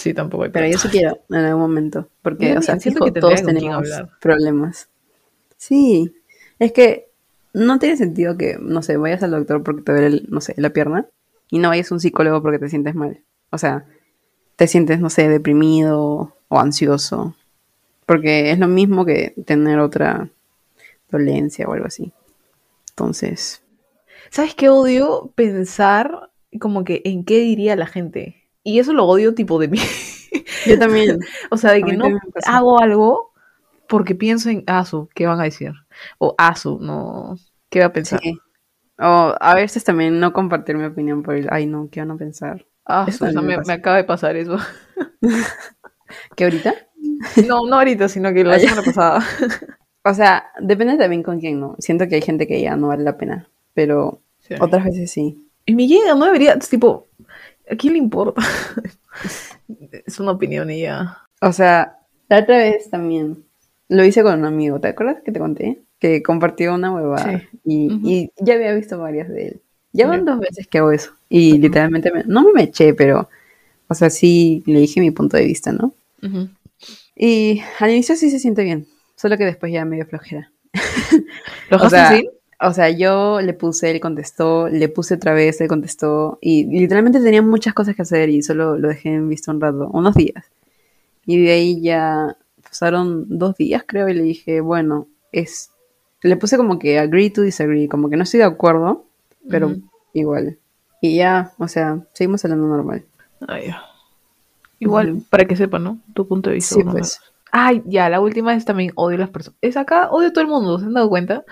Sí, tampoco hay Pero yo sí quiero en algún momento. Porque, o sea, siento fijo, que todos tenemos problemas. Sí, es que no tiene sentido que, no sé, vayas al doctor porque te duele, el- no sé, la pierna y no vayas a un psicólogo porque te sientes mal. O sea, te sientes, no sé, deprimido o ansioso. Porque es lo mismo que tener otra dolencia o algo así. Entonces, ¿Sabes qué odio? Pensar como que en qué diría la gente. Y eso lo odio tipo de mí. yo también. O sea, de que no hago algo porque pienso en Asu, ¿qué van a decir? O Asu, no, ¿qué va a pensar? Sí. O a veces también no compartir mi opinión por el, ay no, ¿qué van a pensar? Ah, Eso o sea, también me me, acaba de pasar eso. ¿Que ahorita? No, no ahorita, sino que la Ah, semana pasada. O sea, depende también con quién, ¿no? Siento que hay gente que ya no vale la pena, pero Sí. otras veces sí. Y me llega, no debería, tipo, ¿a quién le importa? es una opinión y ya. O sea, la otra vez también lo hice con un amigo, ¿te acuerdas que te conté? Que compartió una huevada Sí. y, ya había visto varias de él. Ya van dos veces que hago eso y literalmente me- no me eché, pero, o sea, sí le dije mi punto de vista, ¿no? Y al inicio sí se siente bien, solo que después ya medio flojera. ¿Lo O sea, así? O sea, yo le puse, él contestó, le puse otra vez, él contestó, y literalmente tenía muchas cosas que hacer y solo lo dejé en visto un rato, unos días. Y de ahí ya pasaron dos días, creo, y le dije, bueno, es. Le puse como que agree to disagree, como que no estoy de acuerdo, pero igual. Y ya, o sea, seguimos hablando normal. Ay. Igual, para que sepan, ¿no? Tu punto de vista. Sí, pues. Ay, ya, la última es también odio a las personas. Es acá, odio a todo el mundo, ¿se han dado cuenta?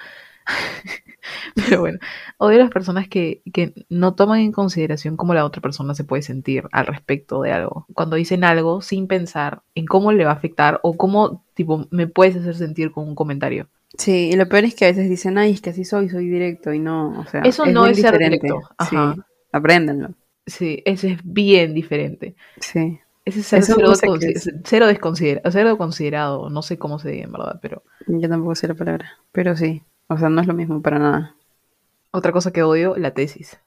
Pero bueno, odio a las personas que, que no toman en consideración cómo la otra persona se puede sentir al respecto de algo. Cuando dicen algo sin pensar en cómo le va a afectar o cómo, tipo, me puedes hacer sentir con un comentario. Sí, y lo peor es que a veces dicen, ay, es que así soy, soy directo, y no, o sea, Eso no es ser diferente. directo, Sí, apréndanlo. Sí, ese es bien diferente. Sí. Ese es ser Eso cero, no sé es. cero desconsidera- cero considerado, no sé cómo se diga en verdad, pero Yo tampoco sé la palabra, pero sí. O sea, no es lo mismo para nada. otra cosa que odio, la tesis.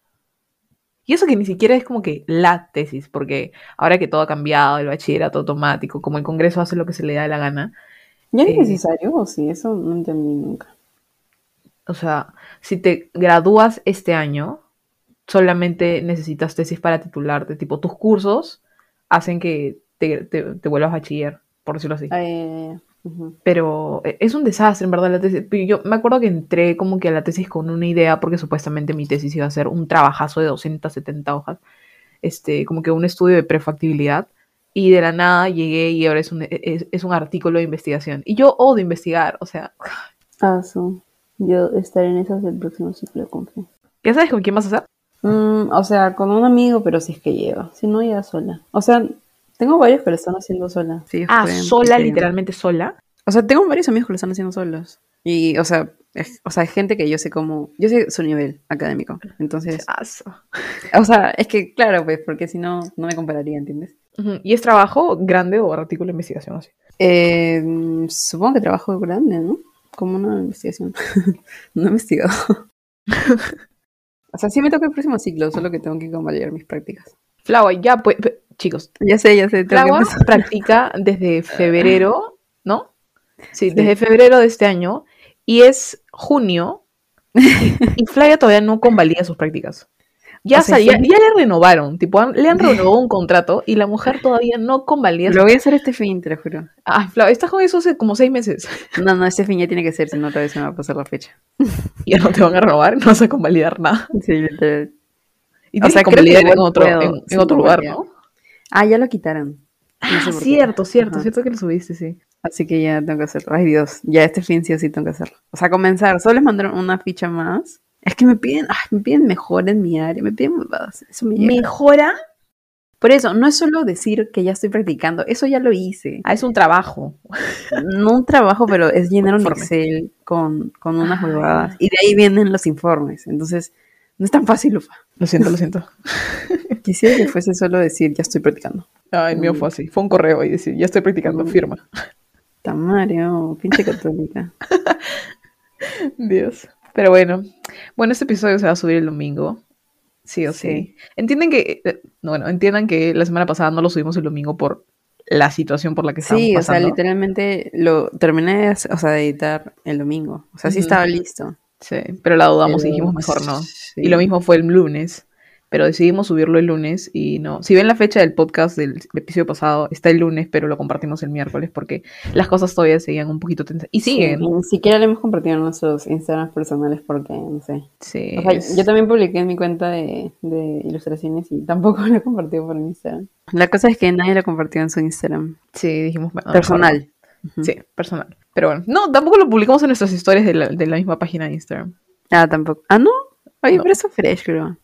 Y eso que ni siquiera es como que la tesis, porque ahora que todo ha cambiado, el bachillerato automático, como el Congreso hace lo que se le da la gana, ¿Ya es necesario o sí? Eso no entendí nunca. o sea, si te gradúas este año, solamente necesitas tesis para titularte, tipo tus cursos hacen que te, te, te vuelvas bachiller, por decirlo así. Eh. Pero e- es un desastre, en verdad, la tesis. Yo me acuerdo que entré como que a la tesis con una idea, porque supuestamente mi tesis iba a ser un trabajazo de 270 hojas, este, como que un estudio de prefactibilidad. Y de la nada llegué y ahora es un, e, es, es un artículo de investigación. Y yo odio investigar, o sea, Ah, sí. Yo estaré en esas del próximo ciclo de confía. ¿ya sabes con quién vas a hacer? Mm, o sea, con un amigo, pero si es que lleva. Si no, ya sola. O sea, tengo varios que lo están haciendo sola. Sí, Ah, pueden, sola, literalmente sola. O sea, tengo varios amigos que lo están haciendo solos. Y, o sea, es, o sea, es gente que yo sé cómo... Yo sé su nivel académico. Entonces, su- o sea, es que, claro, pues, porque si no, no me compararía, ¿entiendes? ¿Y es trabajo grande o artículo de investigación así? Eh, supongo que trabajo grande, ¿no? Como una investigación. no he investigado. o sea, sí me toca el próximo ciclo, solo que tengo que convalidar mis prácticas. Flava, ya pues, chicos, Ya sé, ya sé. empezar. practica desde febrero, ¿no? Sí, desde febrero de este año y es junio y, Flavia todavía no convalida sus prácticas. Ya, O sea, ya, le renovaron, tipo, han- le han renovado un contrato y la mujer todavía no convalida. Lo voy a hacer este fin, te lo juro. Ay, Flavia, estás con eso hace como seis meses. No, no, este fin ya tiene que ser, si no otra vez se me va a pasar la fecha. Ya no te van a renovar, no vas a convalidar nada. Sí, literal. Y O sea, que convalidar en otro, puedo, en, en sí, otro lugar. ¿no? Ah, ya lo quitaron. No Ah, sé qué. cierto, cierto, Ajá. cierto que lo subiste, sí. Así que ya tengo que hacerlo. Ay, Dios. Ya este fin sí o sí tengo que hacerlo. O sea, comenzar. Solo les mandaron una ficha más. Es que me piden, ay, me piden mejor en mi área. Me piden. Eso me llega. ¿Mejora? Por eso, no es solo decir que ya estoy practicando. Eso ya lo hice. Ah, es un trabajo. No un trabajo, pero es llenar un. Excel con, con unas Ah, huevadas. Y de ahí vienen los informes. Entonces, no es tan fácil, Ufa. Lo siento, lo siento. Quisiera que fuese solo decir ya estoy practicando. Ah, el mío fue así. Fue un correo y decir, ya estoy practicando, Mm. firma. Tamario, pinche católica. Dios. Pero bueno. Bueno, este episodio se va a subir el domingo. Sí o sí. Sí. Entienden que, eh, no, bueno, entiendan que la semana pasada no lo subimos el domingo por la situación por la que estábamos Sí, o sea, literalmente lo terminé de, o sea, de editar el domingo. O sea, sí estaba listo. Sí, pero la dudamos y dijimos mejor no. sí. Y lo mismo fue el lunes. Pero decidimos subirlo el lunes y no. Si ven la fecha del podcast del episodio pasado, está el lunes, pero lo compartimos el miércoles porque las cosas todavía seguían un poquito tensas. Y siguen. Sí, ni siquiera lo hemos compartido en nuestros Instagrams personales porque, no sé. Sí. O sea, es- yo también publiqué en mi cuenta de, de ilustraciones y tampoco lo he compartido por Instagram. La cosa es que nadie lo compartió en su Instagram Sí, dijimos bueno, mejor personal. Sí, personal. Pero bueno, no, tampoco lo publicamos en nuestras historias de la, de la misma página de Instagram. Ah, tampoco. Ah, no. Oye, No. pero eso fresh, creo.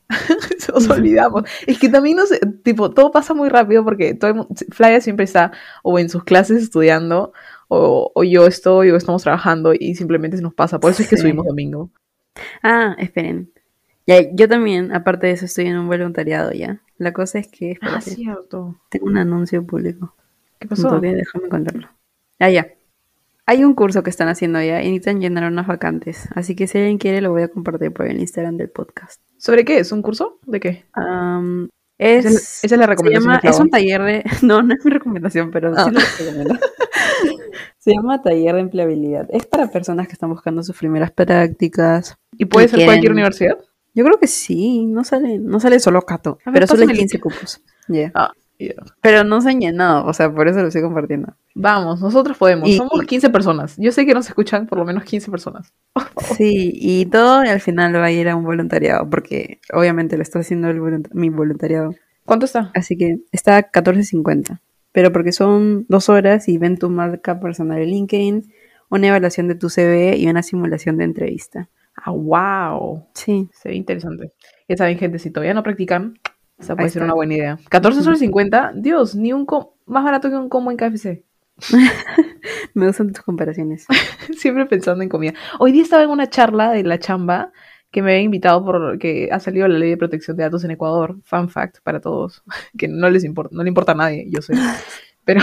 Se nos olvidamos. Es que también no sé, tipo, todo pasa muy rápido porque todo Flaya siempre está o en sus clases estudiando o, o yo estoy o estamos trabajando y simplemente se nos pasa. Por eso es que Sí. subimos domingo. Ah, esperen. Ya, yo también, aparte de eso, estoy en un voluntariado ya. La cosa es que, Ah, espérate, cierto. tengo un anuncio público. ¿Qué pasó? Todavía déjame contarlo. Ah, ya. Hay un curso que están haciendo ya y necesitan llenar unas vacantes. Así que si alguien quiere, lo voy a compartir por el Instagram del podcast. ¿Sobre qué? ¿Es un curso? ¿De qué? Am, es, Esa es- esa es la se recomendación llama- es un taller de... No, no es mi recomendación, pero Ah. sí lo recomiendo. se llama taller de empleabilidad. Es para personas que están buscando sus primeras prácticas. ¿Y puede ser cualquier universidad? Yo creo que sí, no sale, no sale solo Cato, ver, pero solo hay pásame el 15 cupos. Ya. Ah. Pero no se han llenado, o sea, por eso lo estoy compartiendo. Vamos, nosotros podemos. Y- Somos 15 personas. Yo sé que nos escuchan por lo menos 15 personas. Sí, y todo al final va a ir a un voluntariado, porque obviamente lo está haciendo el volunt- mi voluntariado. ¿Cuánto está? Así que está a 14.50. Pero porque son dos horas y ven tu marca personal en LinkedIn, una evaluación de tu CV y una simulación de entrevista. Ah, wow. Sí. Se ve interesante. Ya saben, gente, si todavía no practican, esa puede ser una buena idea. 14 soles 50, Dios, ni un más barato que un combo en KFC. Me gustan tus comparaciones. Siempre pensando en comida. Hoy día estaba en una charla de la chamba que me había invitado porque ha salido la ley de protección de datos en Ecuador. Fun fact para todos, que no les importa, no le importa a nadie, yo sé. Pero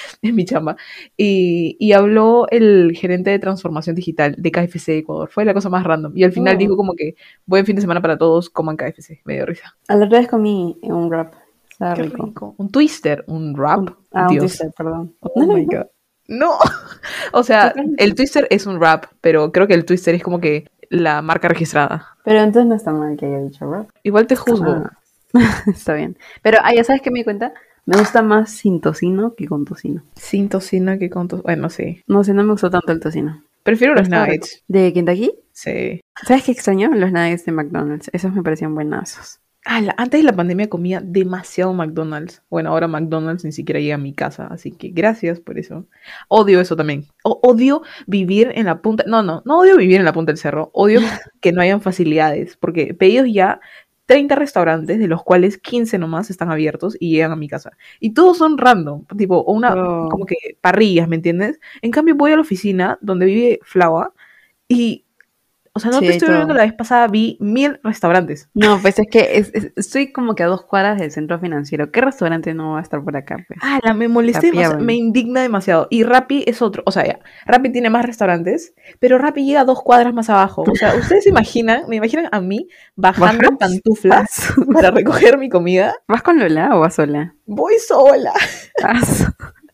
es mi chamba. Y, y habló el gerente de transformación digital de KFC de Ecuador. Fue la cosa más random. Y al final Oh. dijo como que buen fin de semana para todos, coman KFC. Me dio risa. A la otra vez comí un wrap. Qué rico. rico. Un twister, un wrap. Ah, un Dios. twister, perdón. Oh ¿No es lo my? God. No. o sea, el twister es un rap, pero creo que el twister es como que la marca registrada. Pero entonces no está mal que haya dicho wrap. Igual te juzgo. Ah, está bien. Pero, ah, ya sabes que me di cuenta, me gusta más sin tocino que con tocino. Sin tocino que con tocino. Bueno, sí. No sé, no me gustó tanto el tocino. Prefiero los nuggets. ¿De Kentucky? Sí. ¿Sabes qué extraño? Los nuggets de McDonald's. Esos me parecían buenazos. Ah, la- antes de la pandemia comía demasiado McDonald's. Bueno, ahora McDonald's ni siquiera llega a mi casa, así que gracias por eso. Odio eso también. O- odio vivir en la punta. No, no, no odio vivir en la punta del cerro. Odio que no hayan facilidades, porque pedidos ya 30 restaurantes, de los cuales 15 nomás están abiertos y llegan a mi casa. Y todos son random, tipo, o una, Oh. como que parrillas, ¿me entiendes? En cambio, voy a la oficina donde vive Flava y, o sea, no Sí, te estoy hablando, la vez pasada vi mil restaurantes. No, pues es que es- es- estoy como que a dos cuadras del centro financiero. ¿Qué restaurante no va a estar por acá? Pues? Ah, la me molesté me indigna demasiado. Y Rappi es otro, o sea, ya, Rappi tiene más restaurantes, pero Rappi llega dos cuadras más abajo. O sea, ¿ustedes se imaginan, me imaginan a mí bajando ¿Bajas? pantuflas para recoger mi comida? ¿Vas con Lola o vas sola? Voy sola.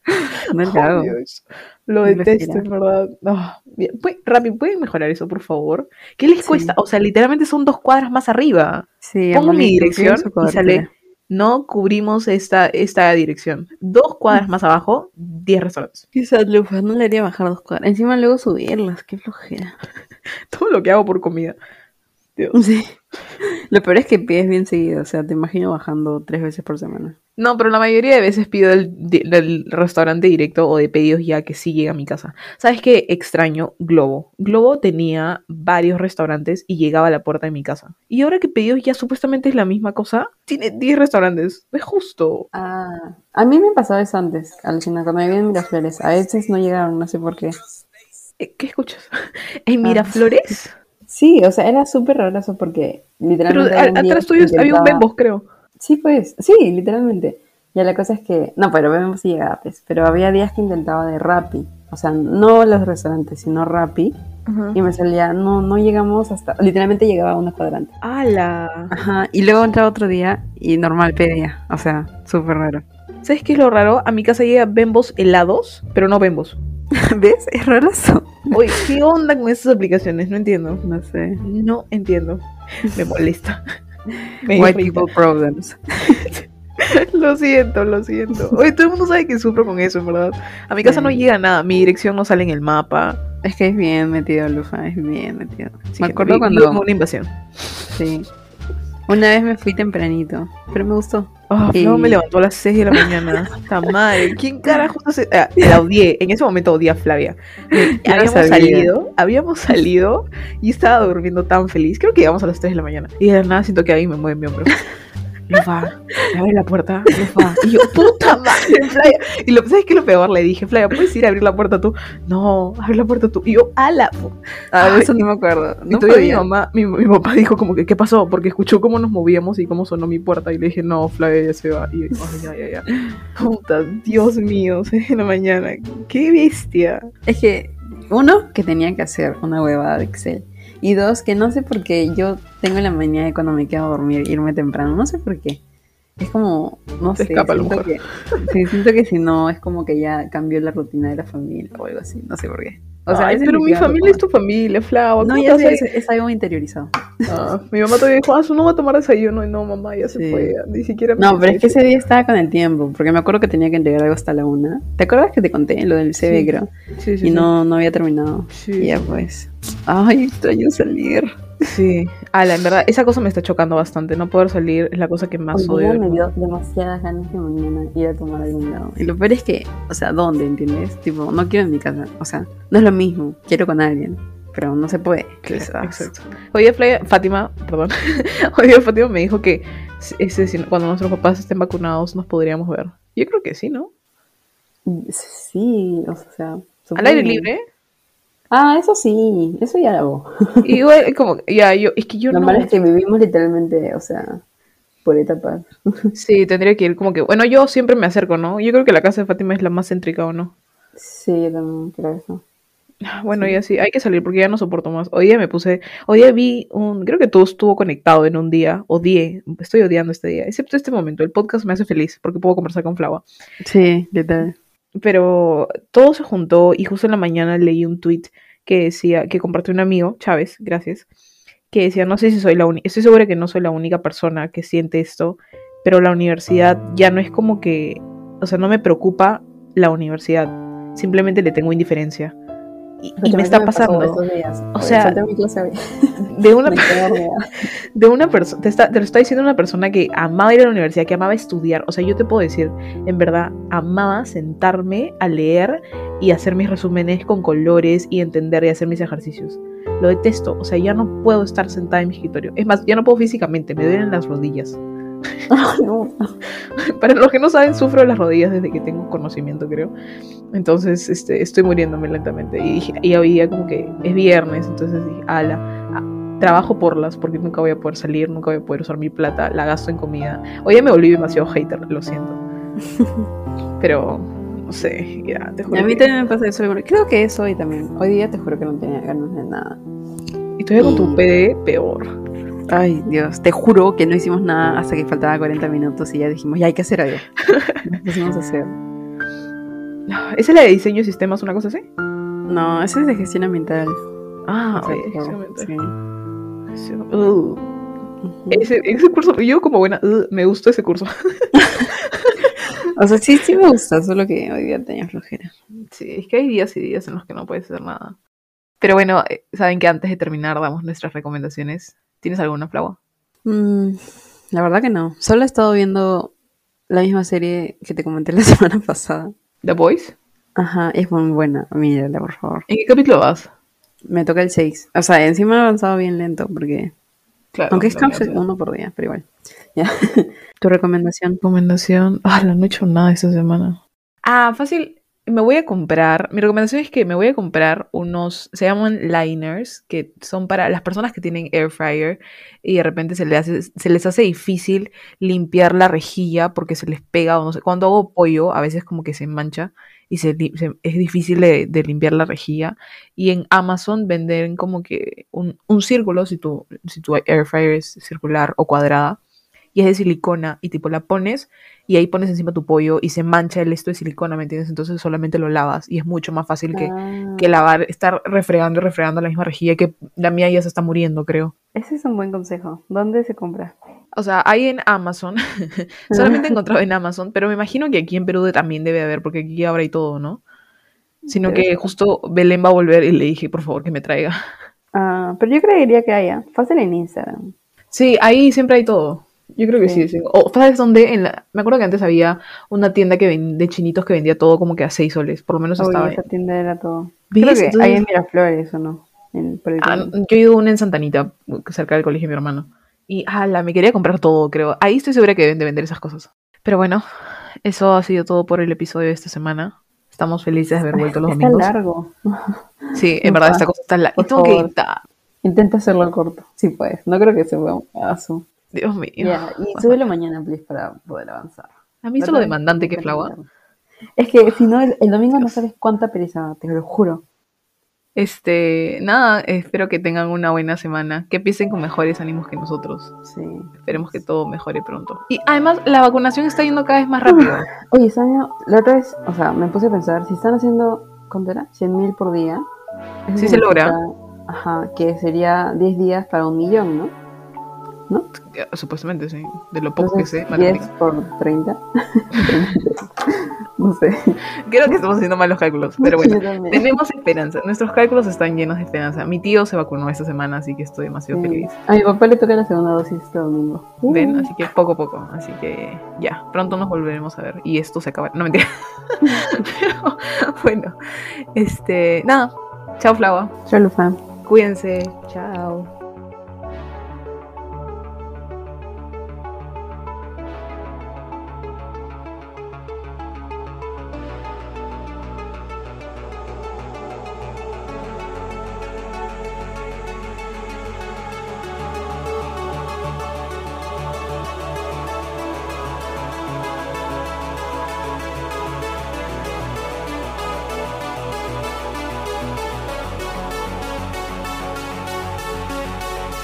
No le Oh, hago. Lo detesto, en verdad. Rappi, ¿pueden mejorar eso, por favor? ¿Qué les Sí. cuesta? O sea, literalmente son dos cuadras más arriba. Sí, Pongo mi dirección y sale, no cubrimos esta, esta dirección. Dos cuadras más abajo, 10 restaurantes. Quizás Lufa, no le haría bajar dos cuadras. Encima luego subirlas, qué flojera. Todo lo que hago por comida. Dios. Sí. Lo peor es que pides bien seguido, o sea, te imagino bajando tres veces por semana. No, pero la mayoría de veces pido del, del restaurante directo o de pedidos ya que sí llega a mi casa. ¿Sabes qué extraño? Globo. Globo tenía varios restaurantes y llegaba a la puerta de mi casa. Y ahora que pedidos ya supuestamente es la misma cosa, tiene 10 restaurantes. Es justo. Ah, a mí me pasaba eso antes, alucina, cuando vivía en Miraflores. A veces no llegaron, no sé por qué. Eh, ¿Qué escuchas? ¿En Miraflores? Sí, o sea, era súper raro eso porque Pero literalmente... días atrás tuyo había un intentaba- Bembos, creo. Sí, pues, sí, literalmente. Ya la cosa es que, no, pero Bembos sí llegaba, pues, pero había días que intentaba de Rappi. O sea, no los restaurantes, sino Rappi. Y me salía, no, no llegamos hasta, literalmente llegaba a unos cuadrantes. ¡Hala! Ajá, y luego entraba otro día y normal pedía, o sea, súper raro. ¿Sabes qué es lo raro? A mi casa llega Bembos helados, pero no Bembos. ¿Ves? Es raro eso. Oye, ¿qué onda con esas aplicaciones? No entiendo. No sé. No entiendo. Me molesta. Me White people problems. Lo siento, lo siento. Oye, todo el mundo sabe que sufro con eso, en verdad. A mi casa Sí. no llega nada. Mi dirección no sale en el mapa. Es que es bien metido, Lufa, es bien metido. Me acuerdo cuando, como una invasión. sí. Una vez me fui tempranito, pero me gustó. Oh, Flo me levantó a las 6 de la mañana. Esta madre. ¿Quién carajo se.? Ah, la odié. En ese momento odié a Flavia. Eh, habíamos sabía. salido, habíamos salido y estaba durmiendo tan feliz. Creo que llegamos a las 3 de la mañana. Y de nada siento que ahí me mueve mi hombro. Lufa, abre la puerta, Lufa. Y yo, puta madre, Flavia. Y lo, ¿sabes qué es lo peor? Le dije, Flavia, ¿puedes ir a abrir la puerta tú? No, abre la puerta tú. Y yo, ala. Ah, de Ay. eso no me acuerdo. Y No todavía mi mamá, mi, mi papá dijo como que, ¿qué pasó? Porque escuchó cómo nos movíamos y cómo sonó mi puerta. Y le dije, no, Flavia ya se va. Y yo, ay, ya, ya, ya. Puta, Dios mío, 6 de la mañana. ¡Qué bestia! Es que, uno, que tenía que hacer una huevada de Excel. Y dos, que no sé por qué yo tengo la manía de cuando me quedo a dormir irme temprano. No sé por qué. Es como, no Te sé, escapa siento que, sí, siento que si no, es como que ya cambió la rutina de la familia o algo así. No sé por qué. O sea, Ay, pero mi familia es tu familia, Flava. No, ¿cómo ya sé, es, es algo interiorizado. Ah, mi mamá todavía dijo, ah, su no va a tomar desayuno. Y no, mamá, ya se Sí. fue. ya, Ni siquiera me No, pero es que ese día estaba con el tiempo, porque me acuerdo que tenía que entregar algo hasta la una. ¿Te acuerdas que te conté lo del CB, Sí. creo? Sí, sí, Y no, no había terminado. Sí. Y ya pues. Ay, extraño salir. Sí. Ala, en verdad, esa cosa me está chocando bastante. No poder salir es la cosa que más odio. me dio demasiadas ganas de mañana ir a tomar algún lado. Y lo peor es que, o sea, ¿dónde? ¿Entiendes? Tipo, no quiero en mi casa. O sea, no es lo mismo. Quiero con alguien. pero no se puede. Exacto. Hoy día Fátima, perdón, hoy día Fátima me dijo que cuando nuestros papás estén vacunados nos podríamos ver. Yo creo que sí, ¿no? Sí, o sea. Al aire libre. Ah, eso sí, eso ya lo hago. Igual, como, ya, yo, es que yo Lo no. malo es que vivimos literalmente, o sea, por etapas. Sí, tendría que ir como que, bueno, yo siempre me acerco, ¿no? Yo creo que la casa de Fátima es la más céntrica, ¿o no? Sí, yo también creo eso. Bueno, ya sí, hay que salir porque ya no soporto más. Hoy día me puse, hoy día vi un, creo que todo estuvo conectado en un día, odié, estoy odiando este día, excepto este momento, el podcast me hace feliz porque puedo conversar con Flava. Sí, literal. Pero todo se juntó y justo en la mañana leí un tweet que decía, que compartió un amigo, Chávez, gracias, que decía, no sé si soy la única, estoy segura que no soy la única persona que siente esto, pero la universidad ya no es como que, o sea, no me preocupa la universidad, simplemente le tengo indiferencia. Y, y me está pasando O sea, de una, de una persona, te, está- te lo está diciendo una persona que amaba ir a la universidad, que amaba estudiar. O sea, yo te puedo decir, en verdad, amaba sentarme a leer y hacer mis resúmenes con colores y entender y hacer mis ejercicios. Lo detesto. O sea, ya no puedo estar sentada en mi escritorio. Es más, ya no puedo físicamente, me duelen las rodillas. Para los que no saben, sufro de las rodillas desde que tengo conocimiento, creo. Entonces, este, estoy muriéndome lentamente. Y, dije- y hoy día como que es viernes, entonces dije, ala, ah, trabajo por las, porque nunca voy a poder salir, nunca voy a poder usar mi plata, la gasto en comida. Hoy ya me volví demasiado hater, lo siento. Pero, no sé, ya, te juro A mí que- también me pasa eso. Creo que es hoy también. Hoy día te juro que no tenía ganas de nada. Y todavía con tu PD, peor. Ay, Dios, te juro que no hicimos nada hasta que faltaba 40 minutos y ya dijimos, ya hay que hacer algo. Nos a hacer. ¿Esa es la de diseño de sistemas, una cosa así? No, ese es de gestión ambiental. Ah, O sea, oye, sí. Uh. Ese, ese curso, yo como buena, uh, me gustó ese curso. O sea, sí, sí me gusta, solo que hoy día tenía flojera. Sí, es que hay días y días en los que no puedes hacer nada. Pero bueno, eh, saben que antes de terminar damos nuestras recomendaciones. ¿Tienes alguna, Flava? Mm, la verdad que no. Solo he estado viendo la misma serie que te comenté la semana pasada. ¿The Boys? Ajá, es muy buena. Mírala, por favor. ¿En qué capítulo vas? Me toca el 6. O sea, encima he avanzado bien lento porque... Claro. Aunque es uno por día, pero igual. Ya. tu recomendación. Recomendación. Ah, no he hecho nada esta semana. Ah, fácil. Me voy a comprar. Mi recomendación es que me voy a comprar unos. Se llaman liners, que son para las personas que tienen air fryer y de repente se les hace, difícil limpiar la rejilla porque se les pega o no sé. Cuando hago pollo, a veces como que se mancha y es difícil de, de limpiar la rejilla. Y en Amazon venden como que un, un círculo, si tu, si tu air fryer es circular o cuadrada, y es de silicona, y tipo la pones y ahí pones encima tu pollo y se mancha el esto de silicona, ¿me entiendes? Entonces solamente lo lavas y es mucho más fácil que, Ah, que lavar, estar refregando y refregando la misma rejilla que la mía ya se está muriendo, creo. Ese es un buen consejo. ¿Dónde se compra? O sea, hay en Amazon, solamente he encontrado en Amazon, pero me imagino que aquí en Perú también debe haber, porque aquí habrá y todo, ¿no? Sino que justo Belén va a volver y le dije, por favor, que me traiga. Ah, pero yo creería que haya. Fácil en Instagram. Sí, ahí siempre hay todo. Yo creo que sí. Sí. O, ¿sabes dónde? En la- me acuerdo que antes había una tienda que ven- de chinitos que vendía todo como que a 6 soles. Por lo menos Oye, estaba. esa tienda era todo. Creo que hay en Miraflores o no. En, Ah, yo he ido a una en Santanita, cerca del colegio de mi hermano. Y ala, me quería comprar todo, creo. Ahí estoy segura que deben de vender esas cosas. Pero bueno, eso ha sido todo por el episodio de esta semana. Estamos felices de haber vuelto los Está domingos. largo. Sí, en verdad, esta cosa está larga. Y que editar. Intenta hacerlo corto. Sí, puedes. No creo que se pueda. Ah, su. Dios mío. Ya, Y súbelo mañana, please, para poder avanzar. ¿Han visto lo demandante que es Flava? Es que si no, el, el domingo no sabes cuánta pereza, te lo juro. Este, nada, espero que tengan una buena semana, que empiecen con mejores ánimos que nosotros. Sí. Esperemos que todo mejore pronto. Y además, la vacunación está yendo cada vez más rápido. Oye, Sonia, la otra vez, o sea, me puse a pensar, si están haciendo, ¿cuánto era? 100 mil por día. eso Sí se logra. Ajá, que sería 10 días para un millón, ¿no? Supuestamente, sí. De lo poco que sé, 10 matemática. por 30. no sé. Creo que estamos haciendo malos cálculos, pero bueno. Tenemos esperanza. Nuestros cálculos están llenos de esperanza. Mi tío se vacunó esta semana, así que estoy demasiado Sí. feliz. A mi papá le toca la segunda dosis este domingo. ¿Ven? Así que poco a poco. Así que ya, pronto nos volveremos a ver. Y esto se acaba. No mentira. Pero, bueno, este, nada. Chao, Flava. Chao, Lufa. Cuídense. Chao.